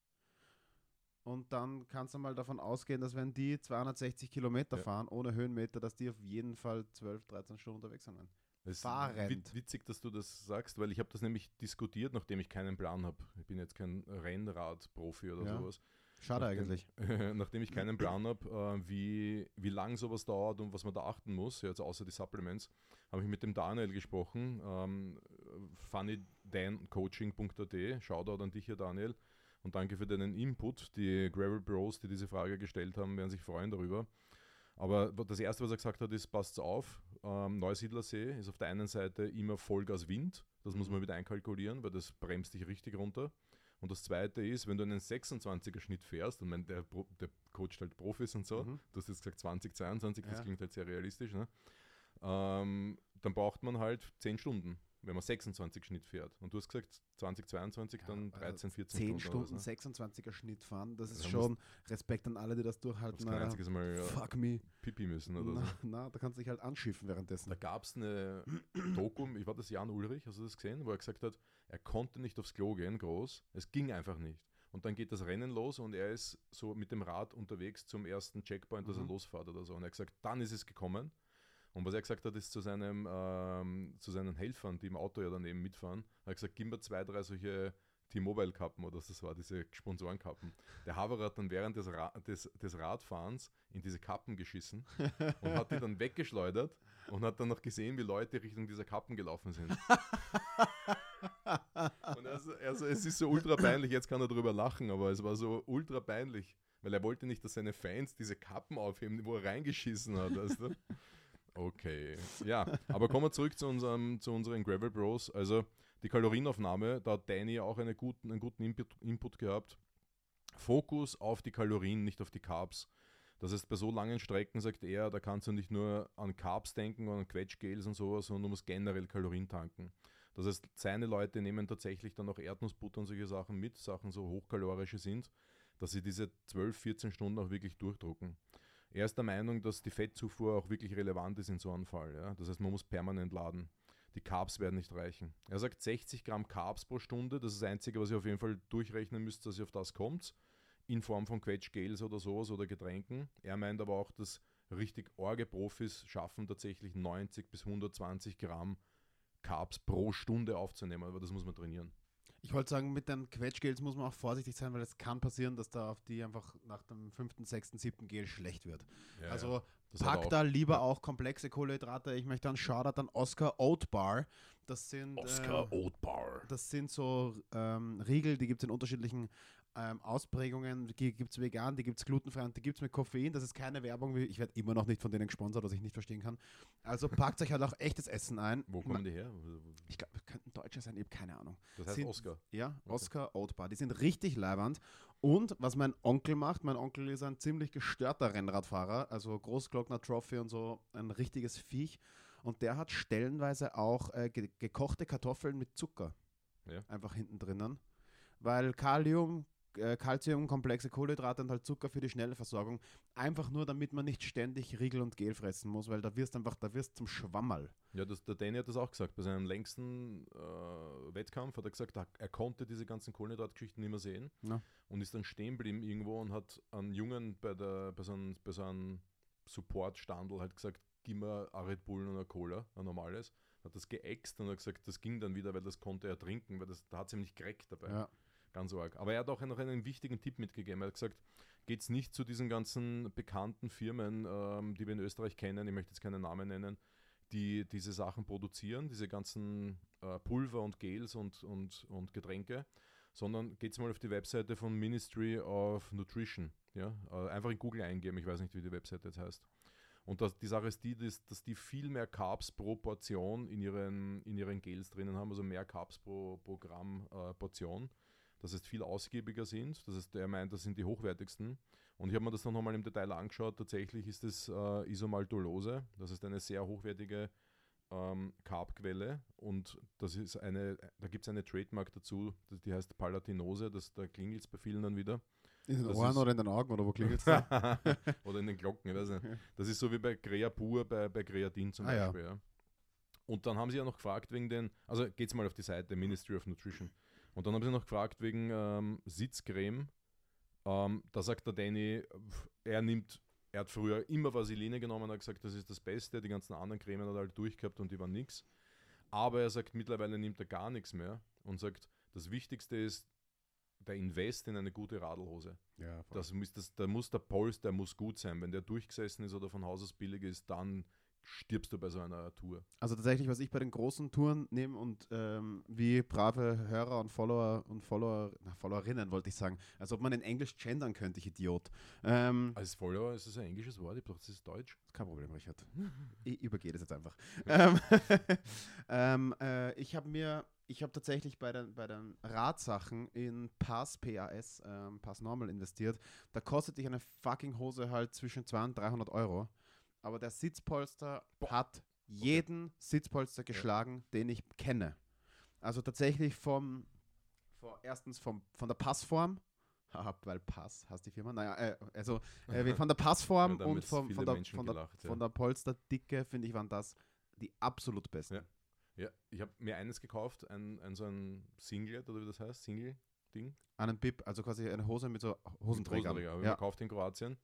Und dann kannst du mal davon ausgehen, dass wenn die 260 Kilometer Ja. fahren, ohne Höhenmeter, dass die auf jeden Fall 12, 13 Stunden unterwegs sind. Es ist Fahrend. wit- witzig, dass du das sagst, weil ich habe das nämlich diskutiert, nachdem ich keinen Plan habe. Ich bin jetzt kein Rennrad-Profi oder Ja. sowas. Schade Nachdem- eigentlich. [LAUGHS] Nachdem ich keinen Plan habe, äh, wie, wie lang sowas dauert und was man da achten muss, jetzt außer die Supplements, habe ich mit dem Daniel gesprochen. Ähm, funnydancoaching.at. Shoutout an dich hier, Daniel. Und danke für deinen Input. Die Gravel Bros, die diese Frage gestellt haben, werden sich freuen darüber. Aber das Erste, was er gesagt hat, ist, passt auf, ähm, Neusiedlersee ist auf der einen Seite immer Vollgas Wind. Das muss man mit einkalkulieren, weil das bremst dich richtig runter. Und das Zweite ist, wenn du einen 26er Schnitt fährst, und mein, der, der coacht halt Profis und so, Mhm. du hast jetzt gesagt 2022, das Ja. klingt halt sehr realistisch, ne? ähm, dann braucht man halt 10 Stunden, wenn man 26 Schnitt fährt. Und du hast gesagt 2022 Ja, dann also 13, 14 10 Stunden. Stunden, oder 26er Schnitt fahren, das ist Da schon Respekt an alle, die das durchhalten. Alter. einziges Mal Fuck me. Pipi müssen oder Na, so. na, da kannst du dich halt anschiffen währenddessen. Da gab es eine [CLEARS THROAT] Doku, ich war das Jan Ulrich, hast du das gesehen, wo er gesagt hat, er konnte nicht aufs Klo gehen, groß, es ging einfach nicht. Und dann geht das Rennen los und er ist so mit dem Rad unterwegs zum ersten Checkpoint, dass er Mhm. losfährt oder so. Und er hat gesagt, dann ist es gekommen. Und was er gesagt hat, ist zu, seinem, ähm, zu seinen Helfern, die im Auto ja daneben mitfahren, er hat gesagt, gib mir zwei, drei solche T-Mobile-Kappen oder was das war, diese Sponsorenkappen. Der Haverer hat dann während des, Ra des, des Radfahrens in diese Kappen geschissen und hat die dann weggeschleudert und hat dann noch gesehen, wie Leute Richtung dieser Kappen gelaufen sind. und also, also es ist so ultra peinlich, jetzt kann er drüber lachen, aber es war so ultra peinlich, weil er wollte nicht, dass seine Fans diese Kappen aufheben, wo er reingeschissen hat. Weißt du? Okay, ja, aber kommen wir zurück zu, unserem, zu unseren Gravel Bros. Also die Kalorienaufnahme, da hat Danny auch eine guten, einen guten Input, Input gehabt. Fokus auf die Kalorien, nicht auf die Carbs. Das heißt, bei so langen Strecken sagt er, da kannst du nicht nur an Carbs denken und an Quetschgels und sowas, sondern du musst generell Kalorien tanken. Das heißt, seine Leute nehmen tatsächlich dann auch Erdnussbutter und solche Sachen mit, Sachen so hochkalorische sind, dass sie diese 12, 14 Stunden auch wirklich durchdrucken. Er ist der Meinung, dass die Fettzufuhr auch wirklich relevant ist in so einem Fall. Ja? Das heißt, man muss permanent laden. Die Carbs werden nicht reichen. Er sagt 60 Gramm Carbs pro Stunde, das ist das Einzige, was ihr auf jeden Fall durchrechnen müsst, dass ihr auf das kommt, in Form von Quetschgels oder sowas oder Getränken. Er meint aber auch, dass richtig orge Profis schaffen tatsächlich 90 bis 120 Gramm Carbs pro Stunde aufzunehmen, aber das muss man trainieren. Ich wollte sagen, mit den Quetschgels muss man auch vorsichtig sein, weil es kann passieren, dass da auf die einfach nach dem fünften, sechsten, siebten Gel schlecht wird. Ja, also er pack da lieber auch komplexe Kohlenhydrate. Ich möchte einen Shoutout an Oscar Oat Bar. Das sind, Oscar äh, Oatbar. das sind so ähm, Riegel, die gibt es in unterschiedlichen ähm, Ausprägungen, die gibt es vegan, die gibt es glutenfrei und die gibt es mit Koffein. Das ist keine Werbung, ich werde immer noch nicht von denen gesponsert, was ich nicht verstehen kann. Also packt euch halt auch echtes Essen ein. Wo kommen die her? Ich glaube, könnten Deutsche sein, ich habe keine Ahnung. Das heißt Sind- Oscar. Ja, Okay. Oscar Oatbar. Die sind richtig leibernd. Und was mein Onkel macht, mein Onkel ist ein ziemlich gestörter Rennradfahrer, also Großglockner Trophy und so, ein richtiges Viech. Und der hat stellenweise auch äh, ge gekochte Kartoffeln mit Zucker Ja. einfach hinten drinnen. Weil Kalium, äh, Calcium, komplexe Kohlenhydrate und halt Zucker für die schnelle Versorgung. Einfach nur, damit man nicht ständig Riegel und Gel fressen muss, weil da wirst einfach, da wirst zum Schwammerl. Ja, das, der Danny hat das auch gesagt. Bei seinem längsten äh, Wettkampf hat er gesagt, er, konnte diese ganzen Kohlenhydratgeschichten nicht mehr sehen Ja. und ist dann stehen geblieben irgendwo und hat einen Jungen bei, der, bei so einem, bei so einem Support-Standel halt gesagt, gib mir ein Red Bull und eine Cola, ein normales. Hat das geäxt und hat gesagt, das ging dann wieder, weil das konnte er trinken, weil das, da hat es ihm nicht gereckt dabei. Ja. Ganz arg. Aber er hat auch noch einen wichtigen Tipp mitgegeben. Er hat gesagt, geht's nicht zu diesen ganzen bekannten Firmen, ähm, die wir in Österreich kennen, ich möchte jetzt keine Namen nennen, die diese Sachen produzieren, diese ganzen äh, Pulver und Gels und, und, und Getränke, sondern geht's mal auf die Webseite von Ministry of Nutrition. Ja? Äh, einfach in Google eingeben, ich weiß nicht, wie die Webseite jetzt heißt. Und das, die Sache ist die, dass, dass die viel mehr Carbs pro Portion in ihren, in ihren Gels drinnen haben, also mehr Carbs pro, pro Gramm äh, Portion dass es viel ausgiebiger sind. Das heißt, er meint, das sind die hochwertigsten. Und ich habe mir das dann nochmal im Detail angeschaut. Tatsächlich ist es äh, Isomaltolose. Das ist eine sehr hochwertige ähm, Carbquelle. Und das ist eine, da gibt es eine Trademark dazu, die heißt Palatinose. Das, da klingelt es bei vielen dann wieder. In den Das Ohren ist- oder in den Augen oder wo klingelt es? [LAUGHS] Oder in den Glocken, ich weiß nicht. Das ist so wie bei Creapur, bei, bei Creatin zum Ah, ja. Beispiel. Ja. Und dann haben sie ja noch gefragt wegen den, also geht's mal auf die Seite, Ministry of Nutrition. Und dann haben sie noch gefragt wegen ähm, Sitzcreme. Ähm, da sagt der Danny, er nimmt, er hat früher immer Vaseline genommen, hat gesagt, das ist das Beste, die ganzen anderen Cremen hat er halt durchgehabt und die waren nix. Aber er sagt, mittlerweile nimmt er gar nichts mehr und sagt, das Wichtigste ist der Invest in eine gute Radlhose. ja. Das das, da muss der Puls, der muss gut sein. Wenn der durchgesessen ist oder von Haus aus billig ist, dann stirbst du bei so einer Tour. Also tatsächlich, was ich bei den großen Touren nehme und ähm, wie brave Hörer und Follower und Follower, na, Followerinnen wollte ich sagen, als ob man in Englisch gendern könnte, ich Idiot. Ähm, Als Follower ist das ein englisches Wort, ich dachte, das ist Deutsch. kein Problem, Richard. [LAUGHS] Ich übergehe das jetzt einfach. ähm, [LAUGHS] ähm, äh, ich habe mir, ich habe tatsächlich bei den, bei den Radsachen in Pass, PAS, ähm, Pass Normal investiert. Da kostet dich eine fucking Hose halt zwischen 200 und 300 Euro. Aber der Sitzpolster hat jeden Sitzpolster geschlagen, den ich kenne. Also tatsächlich vom, vor, erstens vom, von der Passform, [LAUGHS] weil Pass hast die Firma, naja, äh, also äh, [LAUGHS] von der Passform Ja, und vom, von, der, Menschen von, der, gelacht, ja. von der Polsterdicke, finde ich, waren das die absolut besten. Ja. Ja, ich habe mir eines gekauft, ein, ein so ein Singlet oder wie das heißt, Single-Ding. Einen Bib, also quasi eine Hose mit so Hosenträgern. Hosenträger, habe ich Ja. gekauft in Kroatien.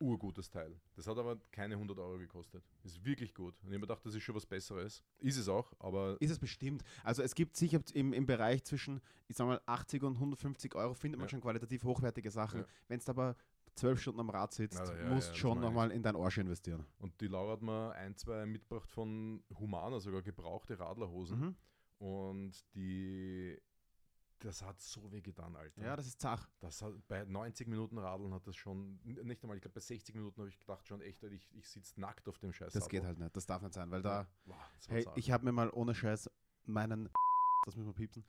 Urgutes Teil. Das hat aber keine 100 Euro gekostet. Ist wirklich gut. Und ich habe mir gedacht, das ist schon was Besseres. Ist es auch, aber Ist es bestimmt. Also es gibt sicher im, im Bereich zwischen, ich sag mal, 80 und 150 Euro findet man Ja. schon qualitativ hochwertige Sachen. Ja. Wenn es aber zwölf Stunden am Rad sitzt, Also, ja, musst ja, schon nochmal in dein Arsch investieren. Und die Laura hat mir ein, zwei mitgebracht von Humana, sogar gebrauchte Radlerhosen. Mhm. Und die, das hat so weh getan, Alter. Ja, das ist zach. das hat, bei 90 Minuten Radeln hat das schon, nicht einmal, ich glaube bei 60 Minuten habe ich gedacht schon echt, ich, ich sitze nackt auf dem Scheiß. Das geht halt nicht. Das darf nicht sein, weil da, Wow, hey, ich habe mir mal ohne Scheiß meinen, [LAUGHS] das müssen wir piepsen,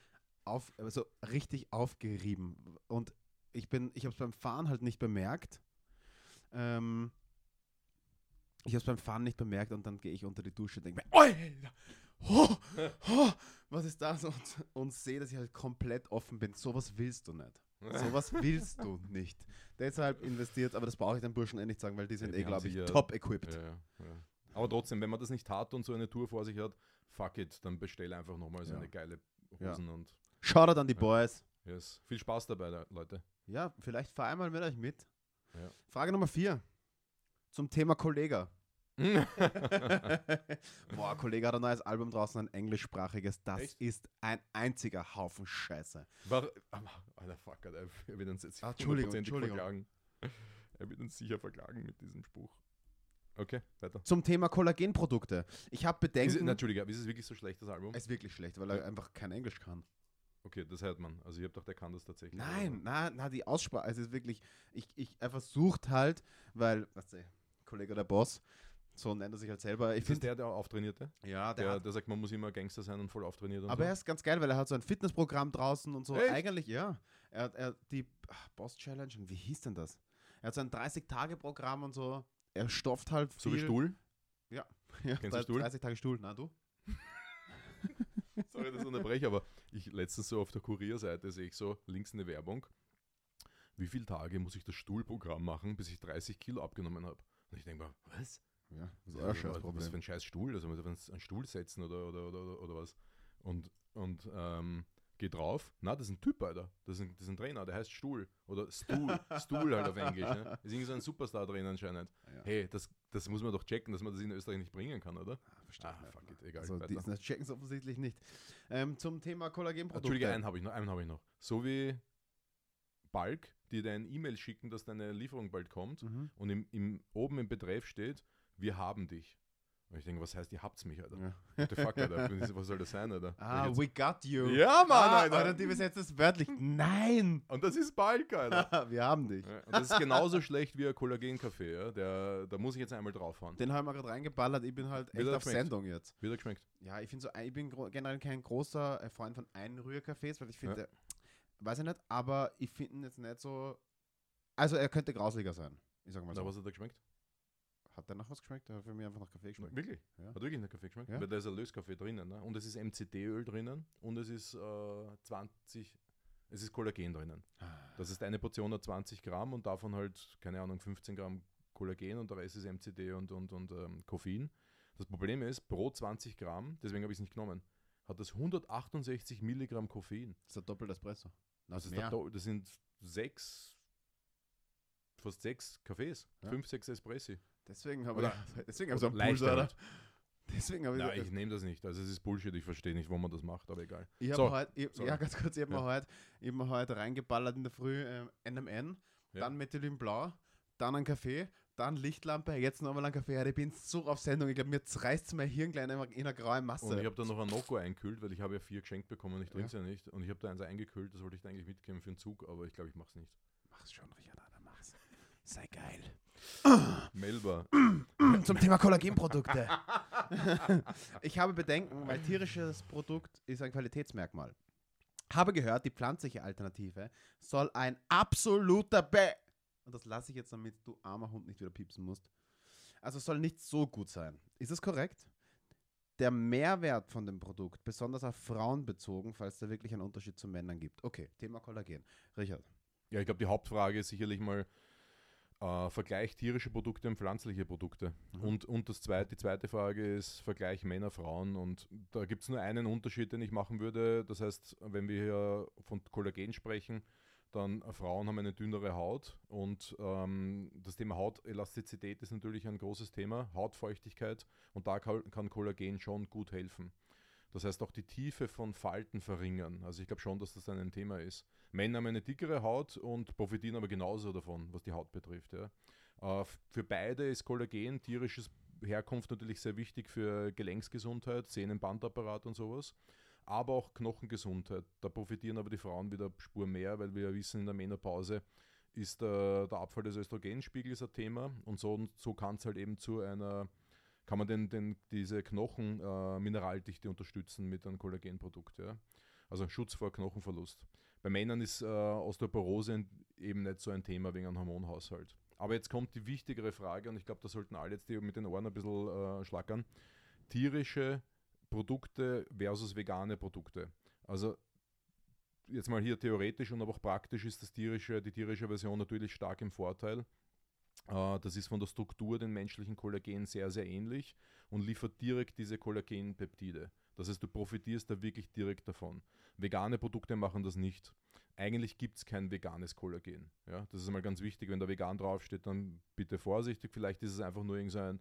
auf, also richtig aufgerieben. Und ich bin, ich habe es beim Fahren halt nicht bemerkt. Ähm, ich habe es beim Fahren nicht bemerkt und dann gehe ich unter die Dusche und denke mir, Alter, oh, oh, was ist das? Und, und sehe, dass ich halt komplett offen bin. Sowas willst du nicht. Sowas [LAUGHS] willst du nicht. Deshalb investiert, aber das brauche ich den Burschen eh nicht sagen, weil die sind Ja, eh, die haben glaube ich, ja- top equipped. Ja. Aber trotzdem, wenn man das nicht hat und so eine Tour vor sich hat, fuck it, dann bestell einfach nochmal so eine geile. Hosen und Shoutout an die. Boys. yes. viel Spaß dabei, Le- Leute. Ja, vielleicht fahr einmal mit euch mit. Frage Nummer vier. Zum Thema Kollega. [LAUGHS] Boah, Kollege hat ein neues Album draußen, ein englischsprachiges. Das Echt? ist ein einziger Haufen Scheiße. War, Alter, fuck, er wird uns jetzt Ah, Entschuldigung, Entschuldigung. verklagen. Er wird uns sicher verklagen mit diesem Spruch. Okay, weiter. Zum Thema Kollagenprodukte. Ich habe Ist, Bedenken. na, Entschuldige, aber ist es wirklich so schlecht, das Album? Es ist wirklich schlecht, weil er einfach kein Englisch kann. Okay, das hört man. Also ich habe doch, der kann das tatsächlich. Nein, na, na, die Aussprache, es ist wirklich, ich, ich er versucht halt, weil, was der Kollege der Boss, so nennt er sich halt selber. Ich Ist das finde, der, der auftrainierte? ja, der, Der, hat, der sagt, man muss immer Gangster sein und voll auftrainiert und aber so. er ist ganz geil, weil er hat so ein Fitnessprogramm draußen und so. Echt? Eigentlich, ja. Er hat er, die ach, Boss Challenge, und wie hieß denn das? Er hat so ein 30-Tage-Programm und so. Er stofft halt viel. so wie Stuhl? [LAUGHS] Ja, Kennst du Stuhl? 30 Tage Stuhl, na du? [LAUGHS] Sorry, dass ich unterbreche, aber ich letztens so auf der Kurierseite sehe ich so links eine Werbung. Wie viele Tage muss ich das Stuhlprogramm machen, bis ich 30 Kilo abgenommen habe? Und ich denke mir, was? Ja, das ist Ja, euer was, scheiß was für Problem. ein scheiß Stuhl? Also muss auf einen- Stuhl setzen oder, oder, oder, oder, was? Und, und ähm, geh drauf. Na, das ist ein Typ, Alter. Das ist ein, das ist ein Trainer, der heißt Stuhl. Oder Stuhl. [LAUGHS] Stuhl halt auf Englisch. Ne? Das ist irgendwie so ein Superstar-Trainer anscheinend. Ja. Hey, das, das muss man doch checken, dass man das in Österreich nicht bringen kann, oder? Ah, verstehe Ah, fuck it, egal. Also, die das checken es offensichtlich nicht. Ähm, zum Thema Kollagenprodukte. Entschuldige, einen habe ich noch. Einen habe ich noch. So wie Balk, die dir ein E-Mail schicken, dass deine Lieferung bald kommt Mhm. und im, im, oben im Betreff steht, wir haben dich. Und ich denke, was heißt, ihr habt's mich, Alter? Ja. What the fuck, Alter? was soll das sein, Alter? Ah, we got you. ja, Mann, ah, Alter. Alter, die übersetzt es wörtlich. Nein! Und das ist Balk, Alter. [LAUGHS] Wir haben dich. Und das ist genauso schlecht wie ein Kollagenkaffee, ja? Der, da muss ich jetzt einmal draufhauen. Den haben wir gerade reingeballert. Ich bin halt echt auf schmeckt. Sendung jetzt. Wie der geschmeckt? Ja, ich so, ich bin generell kein großer äh, Freund von Einrührkaffees, weil ich finde, Ja. der- weiß ich nicht, aber ich finde ihn jetzt nicht so. Also er könnte grauslicher sein. Ich sag mal Na, so. was hat der geschmeckt? Hat der nach was geschmeckt? Der hat für mich einfach nach Kaffee geschmeckt. Wirklich? Ja. Hat wirklich nach Kaffee geschmeckt? Ja. Weil da ist ein Löskaffee drinnen. Ne? Und es ist MCT-Öl drinnen und es ist äh, 20, es ist Kollagen drinnen. Das ist eine Portion hat 20 Gramm und davon halt, keine Ahnung, 15 Gramm Kollagen und der Rest ist MCT und, und, und ähm, Koffein. Das Problem ist, pro 20 Gramm, deswegen habe ich es nicht genommen, hat das 168 Milligramm Koffein. Das ist ein doppelter Espresso. Na, Das, ist mehr. der, Do- das sind sechs, fast sechs Kaffees, Ja. fünf, sechs Espressi. Deswegen habe ich, [LAUGHS] deswegen hab ich so einen Pulser, halt. Deswegen habe ich, Nein, ich nehme das nicht. Also es ist Bullshit, ich verstehe nicht, wo man das macht, aber egal. Ich habe So, heute, ich, ja ganz kurz, ich habe Ja. mir heute, ich hab mir heute reingeballert in der Früh ähm, NMN, Ja. dann Methylin Blau, dann ein Kaffee, dann Lichtlampe, jetzt nochmal ein Kaffee. Ich bin so auf Sendung, ich glaube, mir reißt mein Hirn gleich in einer- in einer grauen Masse. Und ich habe da noch ein Nocco einkühlt, weil ich habe ja vier geschenkt bekommen und ich trinke Ja. ja. nicht. Und ich habe da eins eingekühlt, das wollte ich da eigentlich mitgeben für den Zug, aber ich glaube, ich mache es nicht. Mach's schon, Richard, Alter, mach's. Sei geil. Melba. [CLEARS THROAT] Zum Thema Kollagenprodukte. [LAUGHS] ich habe Bedenken, weil tierisches Produkt ist ein Qualitätsmerkmal. Habe gehört, die pflanzliche Alternative soll ein absoluter Be... Und das lasse ich jetzt, damit du armer Hund nicht wieder piepsen musst. Also es soll nicht so gut sein. Ist das korrekt? Der Mehrwert von dem Produkt, besonders auf Frauen bezogen, falls da wirklich einen Unterschied zu Männern gibt. Okay, Thema Kollagen. Richard. Ja, ich glaube, die Hauptfrage ist sicherlich mal äh, Vergleich tierische Produkte und pflanzliche Produkte. Mhm. Und, und das zweite, die zweite Frage ist Vergleich Männer, Frauen. Und da gibt es nur einen Unterschied, den ich machen würde. Das heißt, wenn wir hier von Kollagen sprechen, dann äh, Frauen haben eine dünnere Haut und ähm, das Thema Hautelastizität ist natürlich ein großes Thema, Hautfeuchtigkeit und da kann, kann Kollagen schon gut helfen. Das heißt auch die Tiefe von Falten verringern. Also ich glaube schon, dass das ein Thema ist. Männer haben eine dickere Haut und profitieren aber genauso davon, was die Haut betrifft. Ja. Äh, für beide ist Kollagen, tierisches Herkunft natürlich sehr wichtig für Gelenksgesundheit, Sehnenbandapparat und sowas. Aber auch Knochengesundheit. Da profitieren aber die Frauen wieder Spur mehr, weil wir ja wissen, in der Menopause ist der, der Abfall des Östrogenspiegels ein Thema und so, so kann es halt eben zu einer, kann man den, den, diese Knochenmineraldichte äh, unterstützen mit einem Kollagenprodukt. Ja? Also Schutz vor Knochenverlust. Bei Männern ist äh, Osteoporose eben nicht so ein Thema wegen einem Hormonhaushalt. Aber jetzt kommt die wichtigere Frage und ich glaube, da sollten alle jetzt die mit den Ohren ein bisschen äh, schlackern. Tierische Produkte versus vegane Produkte. Also jetzt mal hier theoretisch und aber auch praktisch ist das tierische, die tierische Version natürlich stark im Vorteil. Äh, Das ist von der Struktur den menschlichen Kollagen sehr, sehr ähnlich und liefert direkt diese Kollagenpeptide. Das heißt, du profitierst da wirklich direkt davon. Vegane Produkte machen das nicht. Eigentlich gibt es kein veganes Kollagen. Ja? Das ist mal ganz wichtig. Wenn da vegan draufsteht, dann bitte vorsichtig. Vielleicht ist es einfach nur irgend so ein,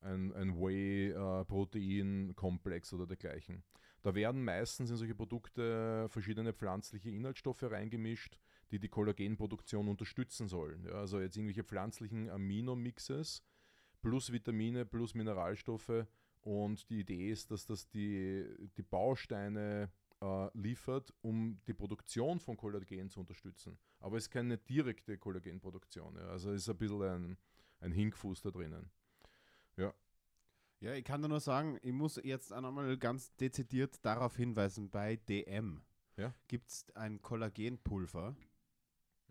ein, ein Whey-Protein-Komplex oder dergleichen. Da werden meistens in solche Produkte verschiedene pflanzliche Inhaltsstoffe reingemischt, die die Kollagenproduktion unterstützen sollen. Ja, also jetzt irgendwelche pflanzlichen Aminomixes plus Vitamine plus Mineralstoffe und die Idee ist, dass das die, die Bausteine äh, liefert, um die Produktion von Kollagen zu unterstützen. Aber es ist keine direkte Kollagenproduktion. Ja. Also ist ein bisschen ein, ein Hinkfuß da drinnen. Ja. Ja, ich kann nur sagen, ich muss jetzt einmal ganz dezidiert darauf hinweisen, bei DM Ja. gibt es ein Kollagenpulver.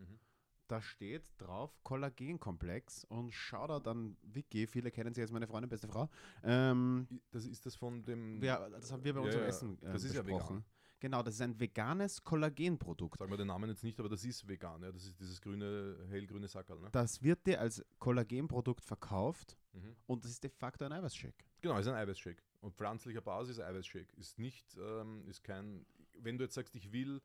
Mhm. Da steht drauf Kollagenkomplex und Shoutout an Vicky, viele kennen sie als meine Freundin, beste Frau. Ähm, Das ist das von dem. ja, das haben wir bei Ja, unserem ja, Essen äh, das ist ja besprochen. vegan. Genau, das ist ein veganes Kollagenprodukt. Sagen wir den Namen jetzt nicht, aber das ist vegan. Ja. Das ist dieses grüne, hellgrüne Sackerl. Ne? Das wird dir als Kollagenprodukt verkauft Mhm. und das ist de facto ein Eiweißshake. Genau, ist ein Eiweißshake. Und pflanzlicher Basis Eiweißshake. Ist nicht, ähm, ist kein, wenn du jetzt sagst, ich will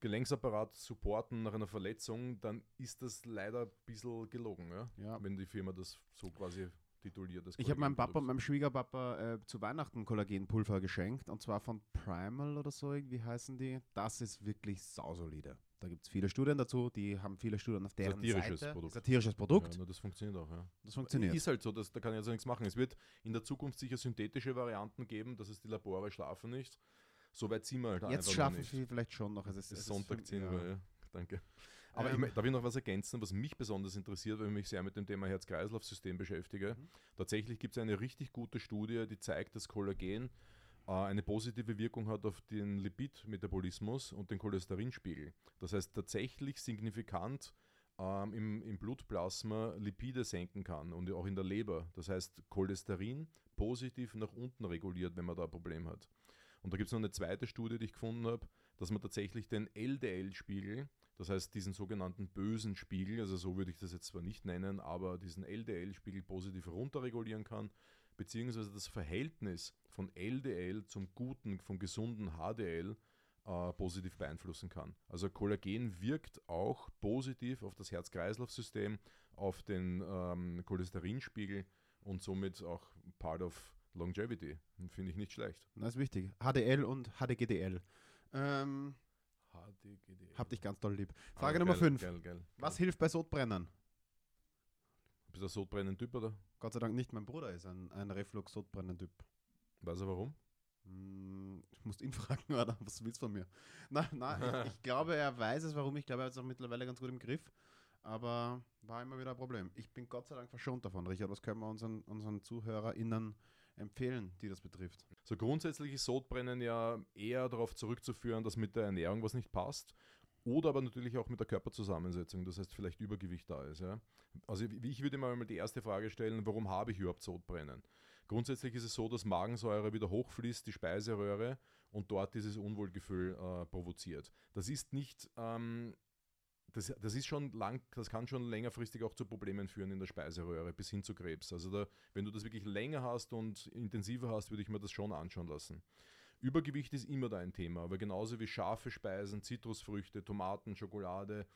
Gelenksapparat supporten nach einer Verletzung, dann ist das leider ein bisschen gelogen, ja? Ja. wenn die Firma das so quasi tituliert. das Ich habe meinem Papa und meinem Schwiegerpapa äh, zu Weihnachten Kollagenpulver geschenkt und zwar von Primal oder so, irgendwie heißen die. Das ist wirklich sausolide. Da gibt es viele Studien dazu, die haben viele Studien auf deren Satirisches Seite. Produkt. Satirisches Produkt. Ja, das funktioniert auch, ja. Das funktioniert. Ist halt so, dass, da kann ich also nichts machen. Es wird in der Zukunft sicher synthetische Varianten geben, dass es die Labore schlafen nicht. So weit sind wir halt Jetzt schaffen sie vielleicht schon noch. Es ist, Es ist Sonntag fünf- 10 ja. Uhr, ja. Danke. Aber ich, Ähm, mö- darf ich noch was ergänzen, was mich besonders interessiert, weil ich mich sehr mit dem Thema Herz-Kreislauf-System beschäftige. Mhm. Tatsächlich gibt es eine richtig gute Studie, die zeigt, dass Kollagen äh, eine positive Wirkung hat auf den Lipidmetabolismus und den Cholesterinspiegel. Das heißt, tatsächlich signifikant ähm, im, im Blutplasma Lipide senken kann und auch in der Leber. Das heißt, Cholesterin positiv nach unten reguliert, wenn man da ein Problem hat. Und da gibt es noch eine zweite Studie, die ich gefunden habe, dass man tatsächlich den LDL-Spiegel, das heißt diesen sogenannten bösen Spiegel, also so würde ich das jetzt zwar nicht nennen, aber diesen LDL-Spiegel positiv runterregulieren kann, beziehungsweise das Verhältnis von LDL zum guten, vom gesunden HDL äh, positiv beeinflussen kann. Also Kollagen wirkt auch positiv auf das Herz-Kreislauf-System, auf den ähm, Cholesterinspiegel und somit auch part of Longevity. Finde ich nicht schlecht. Das ist wichtig. HDL und HDGDL. Ähm, HDGD. hab dich ganz doll lieb. Ah, Frage Nummer geil, 5. Geil, geil. Was hilft bei Sodbrennen? Bist du ein sodbrennender Typ oder? Gott sei Dank nicht. Mein Bruder ist ein, ein Reflux-Sodbrennen-Typ. Weiß er warum? Hm, Ich muss ihn [LAUGHS] fragen, oder? Was willst du von mir? Nein, nein, ich, [LAUGHS] ich glaube, er weiß es, warum. Ich glaube, er hat es auch mittlerweile ganz gut im Griff. Aber war immer wieder ein Problem. Ich bin Gott sei Dank verschont davon. Richard, was können wir unseren, unseren ZuhörerInnen empfehlen, die das betrifft? So grundsätzlich ist Sodbrennen ja eher darauf zurückzuführen, dass mit der Ernährung was nicht passt. Oder aber natürlich auch mit der Körperzusammensetzung, das heißt vielleicht Übergewicht da ist. Ja? Also ich würde mal die erste Frage stellen, warum habe ich überhaupt Sodbrennen? Grundsätzlich ist es so, dass Magensäure wieder hochfließt, die Speiseröhre und dort dieses Unwohlgefühl äh, provoziert. Das ist nicht, ähm, das, das ist schon lang, das kann schon längerfristig auch zu Problemen führen in der Speiseröhre bis hin zu Krebs. Also da, wenn du das wirklich länger hast und intensiver hast, würde ich mir das schon anschauen lassen. Übergewicht ist immer da ein Thema, aber genauso wie scharfe Speisen, Zitrusfrüchte, Tomaten, Schokolade,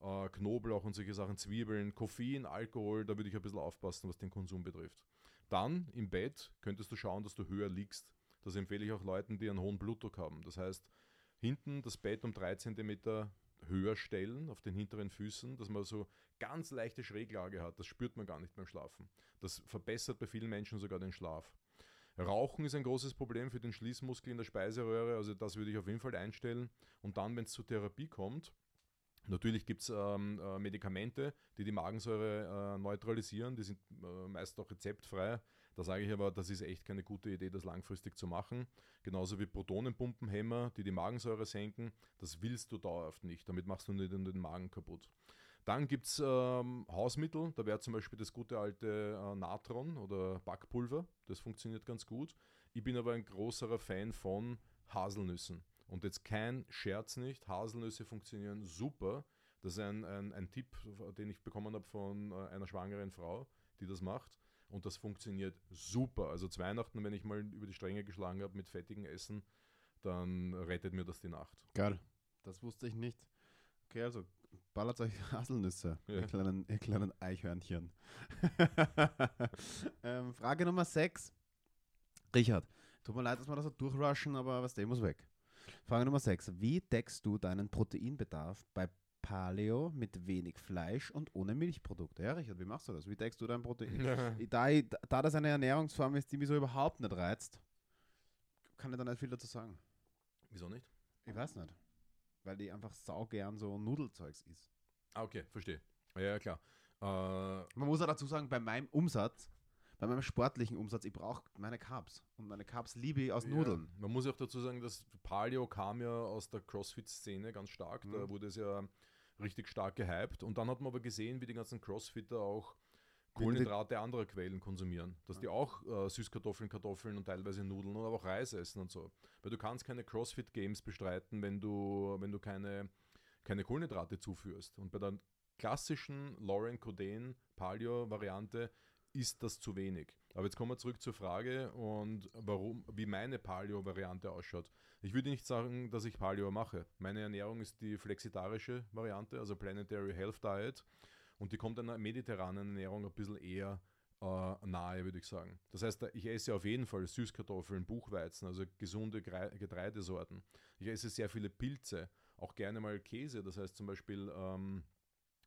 äh, Knoblauch und solche Sachen, Zwiebeln, Koffein, Alkohol, da würde ich ein bisschen aufpassen, was den Konsum betrifft. Dann im Bett könntest du schauen, dass du höher liegst. Das empfehle ich auch Leuten, die einen hohen Blutdruck haben. Das heißt, hinten das Bett um 3 cm höher stellen auf den hinteren Füßen, dass man so ganz leichte Schräglage hat. Das spürt man gar nicht beim Schlafen. Das verbessert bei vielen Menschen sogar den Schlaf. Rauchen ist ein großes Problem für den Schließmuskel in der Speiseröhre, also das würde ich auf jeden Fall einstellen. Und dann, wenn es zur Therapie kommt, natürlich gibt es ähm, äh, Medikamente, die die Magensäure äh, neutralisieren, die sind äh, meist auch rezeptfrei. Da sage ich aber, das ist echt keine gute Idee, das langfristig zu machen. Genauso wie Protonenpumpenhämmer, die die Magensäure senken, das willst du dauerhaft nicht. Damit machst du nicht den Magen kaputt. Dann gibt es ähm, Hausmittel, da wäre zum Beispiel das gute alte äh, Natron oder Backpulver, das funktioniert ganz gut. Ich bin aber ein großer Fan von Haselnüssen. Und jetzt kein Scherz nicht, Haselnüsse funktionieren super. Das ist ein, ein, ein Tipp, den ich bekommen habe von äh, einer schwangeren Frau, die das macht. Und das funktioniert super. Also zu Weihnachten, wenn ich mal über die Stränge geschlagen habe mit fettigem Essen, dann rettet mir das die Nacht. Geil. Das wusste ich nicht. Okay, also ballert euch [LAUGHS] Haselnüsse, Ja. ihr, kleinen, ihr kleinen Eichhörnchen. [LAUGHS] ähm, Frage Nummer 6. Richard, tut mir leid, dass wir das so durchrushen, aber was der muss weg. Frage Nummer 6. Wie deckst du deinen Proteinbedarf bei Paleo mit wenig Fleisch und ohne Milchprodukte? Ja, Richard, wie machst du das? Wie deckst du dein Protein? da, da das eine Ernährungsform ist, die mich so überhaupt nicht reizt, kann ich da nicht viel dazu sagen. Wieso nicht? Ich weiß nicht. Weil die einfach saugern so Nudelzeugs isst. Ah, okay, verstehe. Ja, ja, klar. Äh, Man muss auch dazu sagen, bei meinem Umsatz, bei meinem sportlichen Umsatz, ich brauche meine Carbs. Und meine Carbs liebe ich aus Nudeln. Ja, man muss ja auch dazu sagen, dass Paleo kam ja aus der CrossFit-Szene ganz stark. Da Mhm. wurde es ja richtig stark gehypt. Und dann hat man aber gesehen, wie die ganzen Crossfitter auch Kohlenhydrate anderer Quellen konsumieren. Dass die auch äh, Süßkartoffeln, Kartoffeln und teilweise Nudeln und aber auch Reis essen und so. Weil du kannst keine CrossFit-Games bestreiten, wenn du, wenn du keine, keine Kohlenhydrate zuführst. Und bei der klassischen Lauren Codain Paleo-Variante ist das zu wenig. Aber jetzt kommen wir zurück zur Frage und warum, wie meine Paleo-Variante ausschaut. Ich würde nicht sagen, dass ich Paleo mache. Meine Ernährung ist die flexitarische Variante, also Planetary Health Diet. Und die kommt einer mediterranen Ernährung ein bisschen eher äh, nahe, würde ich sagen. Das heißt, ich esse auf jeden Fall Süßkartoffeln, Buchweizen, also gesunde Getreidesorten. Ich esse sehr viele Pilze, auch gerne mal Käse, das heißt zum Beispiel ähm,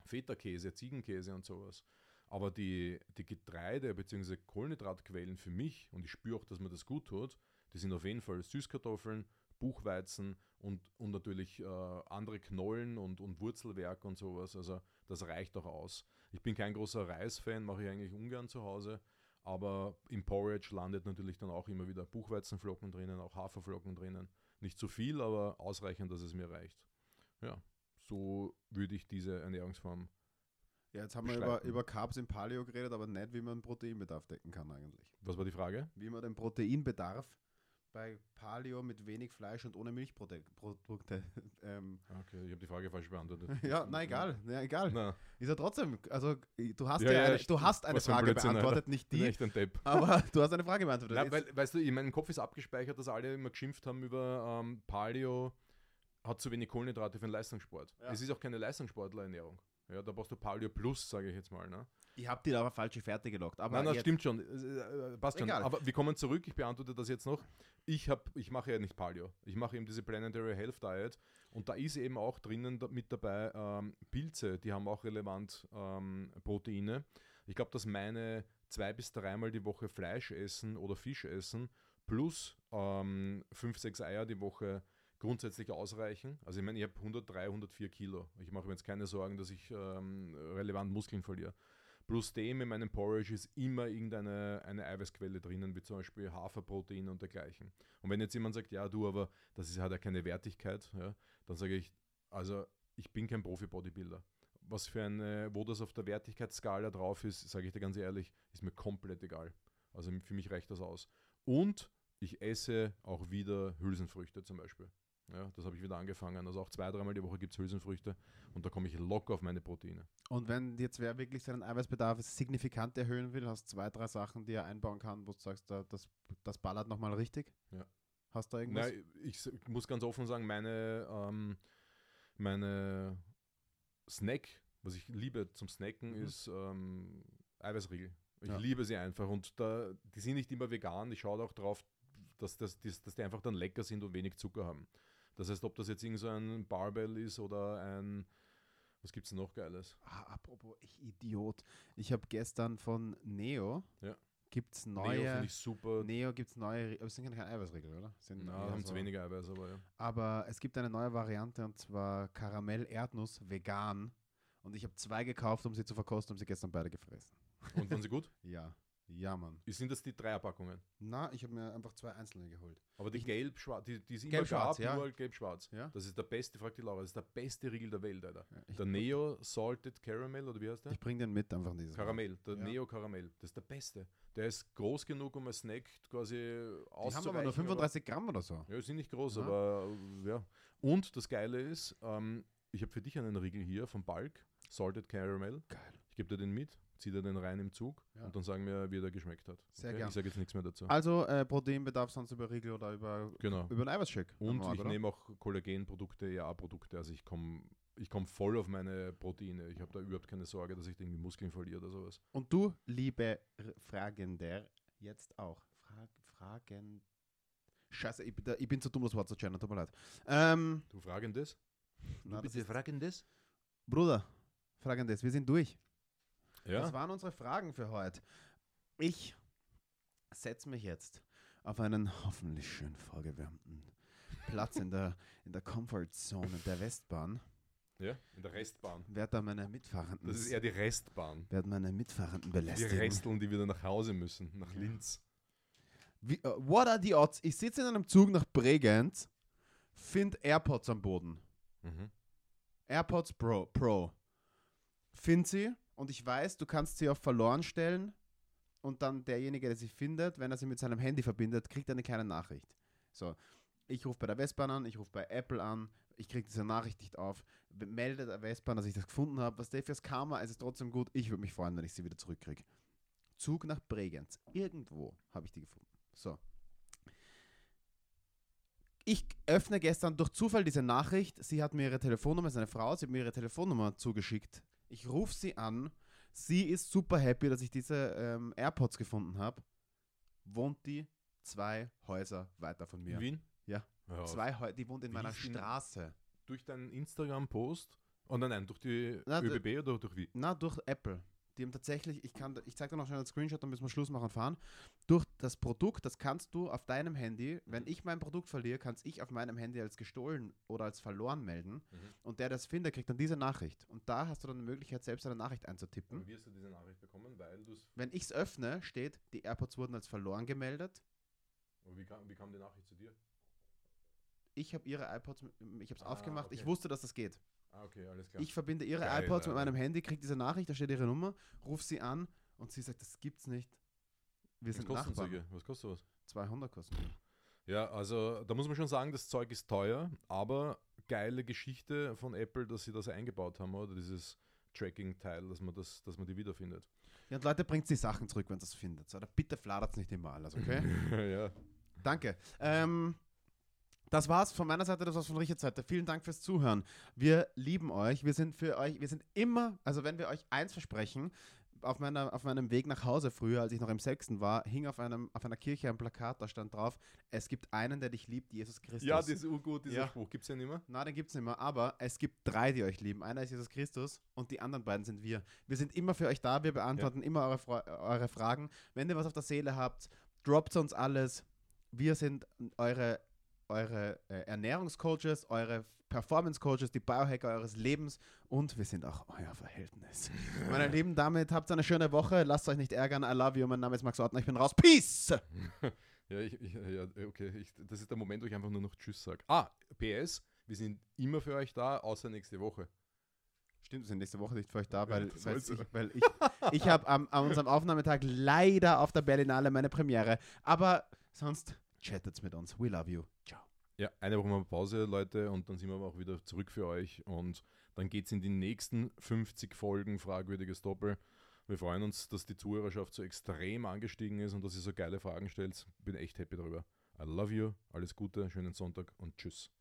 Feta-Käse, Ziegenkäse und sowas. Aber die, die Getreide- bzw. Kohlenhydratquellen für mich, und ich spüre auch, dass mir das gut tut, die sind auf jeden Fall Süßkartoffeln, Buchweizen und, und natürlich äh, andere Knollen und, und Wurzelwerk und sowas. Also das reicht auch aus. Ich bin kein großer Reisfan, mache ich eigentlich ungern zu Hause. Aber im Porridge landet natürlich dann auch immer wieder Buchweizenflocken drinnen, auch Haferflocken drinnen. Nicht zu viel, aber ausreichend, dass es mir reicht. Ja, so würde ich diese Ernährungsform Ja, jetzt haben wir über, über Carbs im Paleo geredet, aber nicht, wie man Proteinbedarf decken kann eigentlich. Was war die Frage? Wie man den Proteinbedarf bei Paleo mit wenig Fleisch und ohne Milchprodukte. [LAUGHS] ähm, Okay, ich habe die Frage falsch beantwortet. [LAUGHS] ja, na egal, na, egal. Na, Ist ja trotzdem, also du hast Ja, ja, ja, eine, du hast eine ein Frage Blödsinn, beantwortet, nicht die, echt ein Depp. [LAUGHS] aber du hast eine Frage beantwortet. Na, weil, weißt du, in meinem Kopf ist abgespeichert, dass alle immer geschimpft haben über ähm, Paleo hat zu wenig Kohlenhydrate für den Leistungssport. Ja. Es ist auch keine Leistungssportlerernährung. Ja, da brauchst du Paleo Plus, sage ich jetzt mal. Ne? ich habe dir aber falsche Fährte gelockt. Aber Nein, das stimmt schon. Es, äh, passt schon. Aber wir kommen zurück. Ich beantworte das jetzt noch. Ich, hab, ich mache ja nicht Paleo. Ich mache eben diese Planetary Health Diet. Und da ist eben auch drinnen mit dabei ähm, Pilze. Die haben auch relevant ähm, Proteine. Ich glaube, dass meine zwei bis dreimal die Woche Fleisch essen oder Fisch essen plus ähm, fünf, sechs Eier die Woche grundsätzlich ausreichen. Also ich meine, ich habe 103, 104 Kilo. Ich mache mir jetzt keine Sorgen, dass ich ähm, relevant Muskeln verliere. Plus dem in meinem Porridge ist immer irgendeine eine Eiweißquelle drinnen, wie zum Beispiel Haferprotein und dergleichen. Und wenn jetzt jemand sagt, ja du, aber das ist, hat ja keine Wertigkeit, ja, dann sage ich, also ich bin kein Profi-Bodybuilder. Was für eine, wo das auf der Wertigkeitsskala drauf ist, sage ich dir ganz ehrlich, ist mir komplett egal. Also für mich reicht das aus. Und ich esse auch wieder Hülsenfrüchte zum Beispiel. Ja, das habe ich wieder angefangen. Also auch zwei, dreimal die Woche gibt es Hülsenfrüchte und da komme ich locker auf meine Proteine. Und wenn jetzt wer wirklich seinen Eiweißbedarf signifikant erhöhen will, hast du zwei, drei Sachen, die er einbauen kann, wo du sagst, da, das, das ballert nochmal richtig? Ja. Hast du da irgendwas? Nein, ich, ich muss ganz offen sagen, meine, ähm, meine Snack, was ich liebe zum Snacken, Mhm. ist ähm, Eiweißriegel. Ich Ja. liebe sie einfach und da, die sind nicht immer vegan. Ich schaue auch drauf, dass, das, dass, dass die einfach dann lecker sind und wenig Zucker haben. Das heißt, ob das jetzt irgend so ein Barbell ist oder ein, was gibt es noch Geiles? Ah, apropos, ich Idiot. Ich habe gestern von Neo, Ja. gibt es Neo neue, finde ich super. Neo gibt es neue, aber es sind keine Eiweißregeln, oder? Sind Na, haben zu so- wenig Eiweiß, aber ja. Aber es gibt eine neue Variante und zwar Karamell Erdnuss vegan. Und ich habe zwei gekauft, um sie zu verkosten, um sie gestern beide gefressen. Und waren sie gut? [LAUGHS] Ja, ja, Mann. Sind das die Dreierpackungen? Na, ich habe mir einfach zwei einzelne geholt. Aber die gelb-schwarz, die, die es immer Gelb-schwarz, gab, ja. nur gelb-schwarz. Ja? Das ist der beste, fragt die Laura, das ist der beste Riegel der Welt, Alter. Ja, Der Neo Salted Caramel, oder wie heißt der? ich bringe den mit einfach dieses. Karamell, der Ja. Neo Karamell, das ist der beste. Der ist groß genug, um ein Snack quasi Die auszureichen. haben aber nur 35 Gramm oder so. Ja, sind nicht groß, Ja. aber äh, ja. Und das Geile ist, ähm, ich habe für dich einen Riegel hier vom Balk, Salted Caramel. Geil. Ich gebe dir den mit, zieh dir den rein im Zug Ja. und dann sagen wir, wie der geschmeckt hat. Sehr gern. Ich sage jetzt nichts mehr dazu. Also äh, Proteinbedarf sonst über Riegel oder über, Genau. über einen Eiweißshake. Und Normal, ich oder? nehme auch Kollagenprodukte, EA-Produkte. Also ich komme ich komm voll auf meine Proteine. Ich habe da überhaupt keine Sorge, dass ich irgendwie Muskeln verliere oder sowas. Und du, liebe Fragender, jetzt auch. Frag, fragen. Scheiße, ich bin, da, ich bin zu dumm, das Wort zu channeln, tut mir leid. Ähm, Du fragendes? na, das ist, fragendes? Bruder, fragendes, wir sind durch. Ja. Das waren unsere Fragen für heute. Ich setze mich jetzt auf einen hoffentlich schön vorgewärmten Platz in der, in der Comfort Zone der Westbahn. Ja, in der Restbahn. Werde da meine Mitfahrenden, Das ist eher die Restbahn. werd meine Mitfahrenden Die belästigen. Resteln, die wieder nach Hause müssen, nach Linz. Wie, äh, what are the odds? Ich sitze in einem Zug nach Bregenz, find AirPods am Boden. Mhm. AirPods Pro, Pro. Find sie und ich weiß, du kannst sie auf verloren stellen und dann derjenige, der sie findet, wenn er sie mit seinem Handy verbindet, kriegt eine kleine Nachricht. So, ich rufe bei der Westbahn an, ich rufe bei Apple an, ich kriege diese Nachricht nicht auf, w- melde der Westbahn, dass ich das gefunden habe. Was der fürs Karma, es ist trotzdem gut. Ich würde mich freuen, wenn ich sie wieder zurückkriege. Zug nach Bregenz. Irgendwo habe ich die gefunden. So. Ich öffne gestern durch Zufall diese Nachricht. Sie hat mir ihre Telefonnummer, ist eine Frau, sie hat mir ihre Telefonnummer zugeschickt. Ich rufe sie an. Sie ist super happy, dass ich diese ähm, AirPods gefunden habe. Wohnt die zwei Häuser weiter von mir. In Wien? Ja. Auf. Zwei Häuser, die wohnt in Wie meiner die- Straße. Durch deinen Instagram-Post? Oh nein, nein, durch die Na, ÖBB oder durch wie? Na, durch Apple. Die haben tatsächlich, ich kann, ich zeige dir noch schnell einen Screenshot, dann müssen wir Schluss machen und fahren. Durch das Produkt, das kannst du auf deinem Handy, wenn ich mein Produkt verliere, kann ich auf meinem Handy als gestohlen oder als verloren melden. Mhm. Und der, der das findet, kriegt dann diese Nachricht. Und da hast du dann die Möglichkeit, selbst eine Nachricht einzutippen. Aber wie hast du diese Nachricht bekommen? Weil du es. Wenn ich es öffne, steht, die AirPods wurden als verloren gemeldet. Wie kam, wie kam die Nachricht zu dir? Ich habe ihre iPods, mit- ich habe es Ah, aufgemacht, ich okay. wusste, dass das geht. Ah, okay, alles klar. Ich verbinde ihre Geil, iPods mit Alter. meinem Handy, kriege diese Nachricht, da steht ihre Nummer, ruf sie an und sie sagt, das gibt's nicht. Wir Was sind kostet Nachbarn. Was kostet was? 200 kosten die. Ja, also da muss man schon sagen, das Zeug ist teuer, aber geile Geschichte von Apple, dass sie das eingebaut haben, oder? Dieses Tracking-Teil, dass man das, dass man die wiederfindet. Ja, und Leute, bringt die Sachen zurück, wenn ihr das findet. Oder bitte fladert nicht immer alles, okay? [LAUGHS] ja. Danke. Ähm, das war's von meiner Seite, das war's von Richards Seite. Vielen Dank fürs Zuhören. Wir lieben euch. Wir sind für euch, wir sind immer, also wenn wir euch eins versprechen, auf, meiner, auf meinem Weg nach Hause früher, als ich noch im Sechsten war, hing auf, einem, auf einer Kirche ein Plakat, da stand drauf, es gibt einen, der dich liebt, Jesus Christus. Ja, das ist urgut, dieser Ja. Spruch. Gibt es ja nicht mehr? Na, den gibt es nicht mehr, aber es gibt drei, die euch lieben. Einer ist Jesus Christus und die anderen beiden sind wir. Wir sind immer für euch da, wir beantworten immer eure, Fra eure Fragen. Wenn ihr was auf der Seele habt, droppt uns alles. Wir sind eure, eure äh, Ernährungscoaches, eure Performance-Coaches, die Biohacker eures Lebens und wir sind auch euer Verhältnis. [LAUGHS] Meine Lieben, damit habt ihr eine schöne Woche. Lasst euch nicht ärgern. I love you. Mein Name ist Max Ortner. Ich bin raus. Peace! [LAUGHS] Ja, ich, ich, ja okay. Ich, das ist der Moment, wo ich einfach nur noch Tschüss sage. Ah, PS, wir sind immer für euch da, außer nächste Woche. Stimmt, wir sind nächste Woche nicht für euch da, weil, das weil ich, weil ich, ich habe am, an unserem Aufnahmetag leider auf der Berlinale meine Premiere. Aber sonst chattet's mit uns. We love you. Ciao. Ja, eine Woche mal Pause, Leute, und dann sind wir aber auch wieder zurück für euch. Und dann geht es in die nächsten 50 Folgen Fragwürdiges Doppel. Wir freuen uns, dass die Zuhörerschaft so extrem angestiegen ist und dass ihr so geile Fragen stellt. Bin echt happy darüber. I love you, alles Gute, schönen Sonntag und tschüss.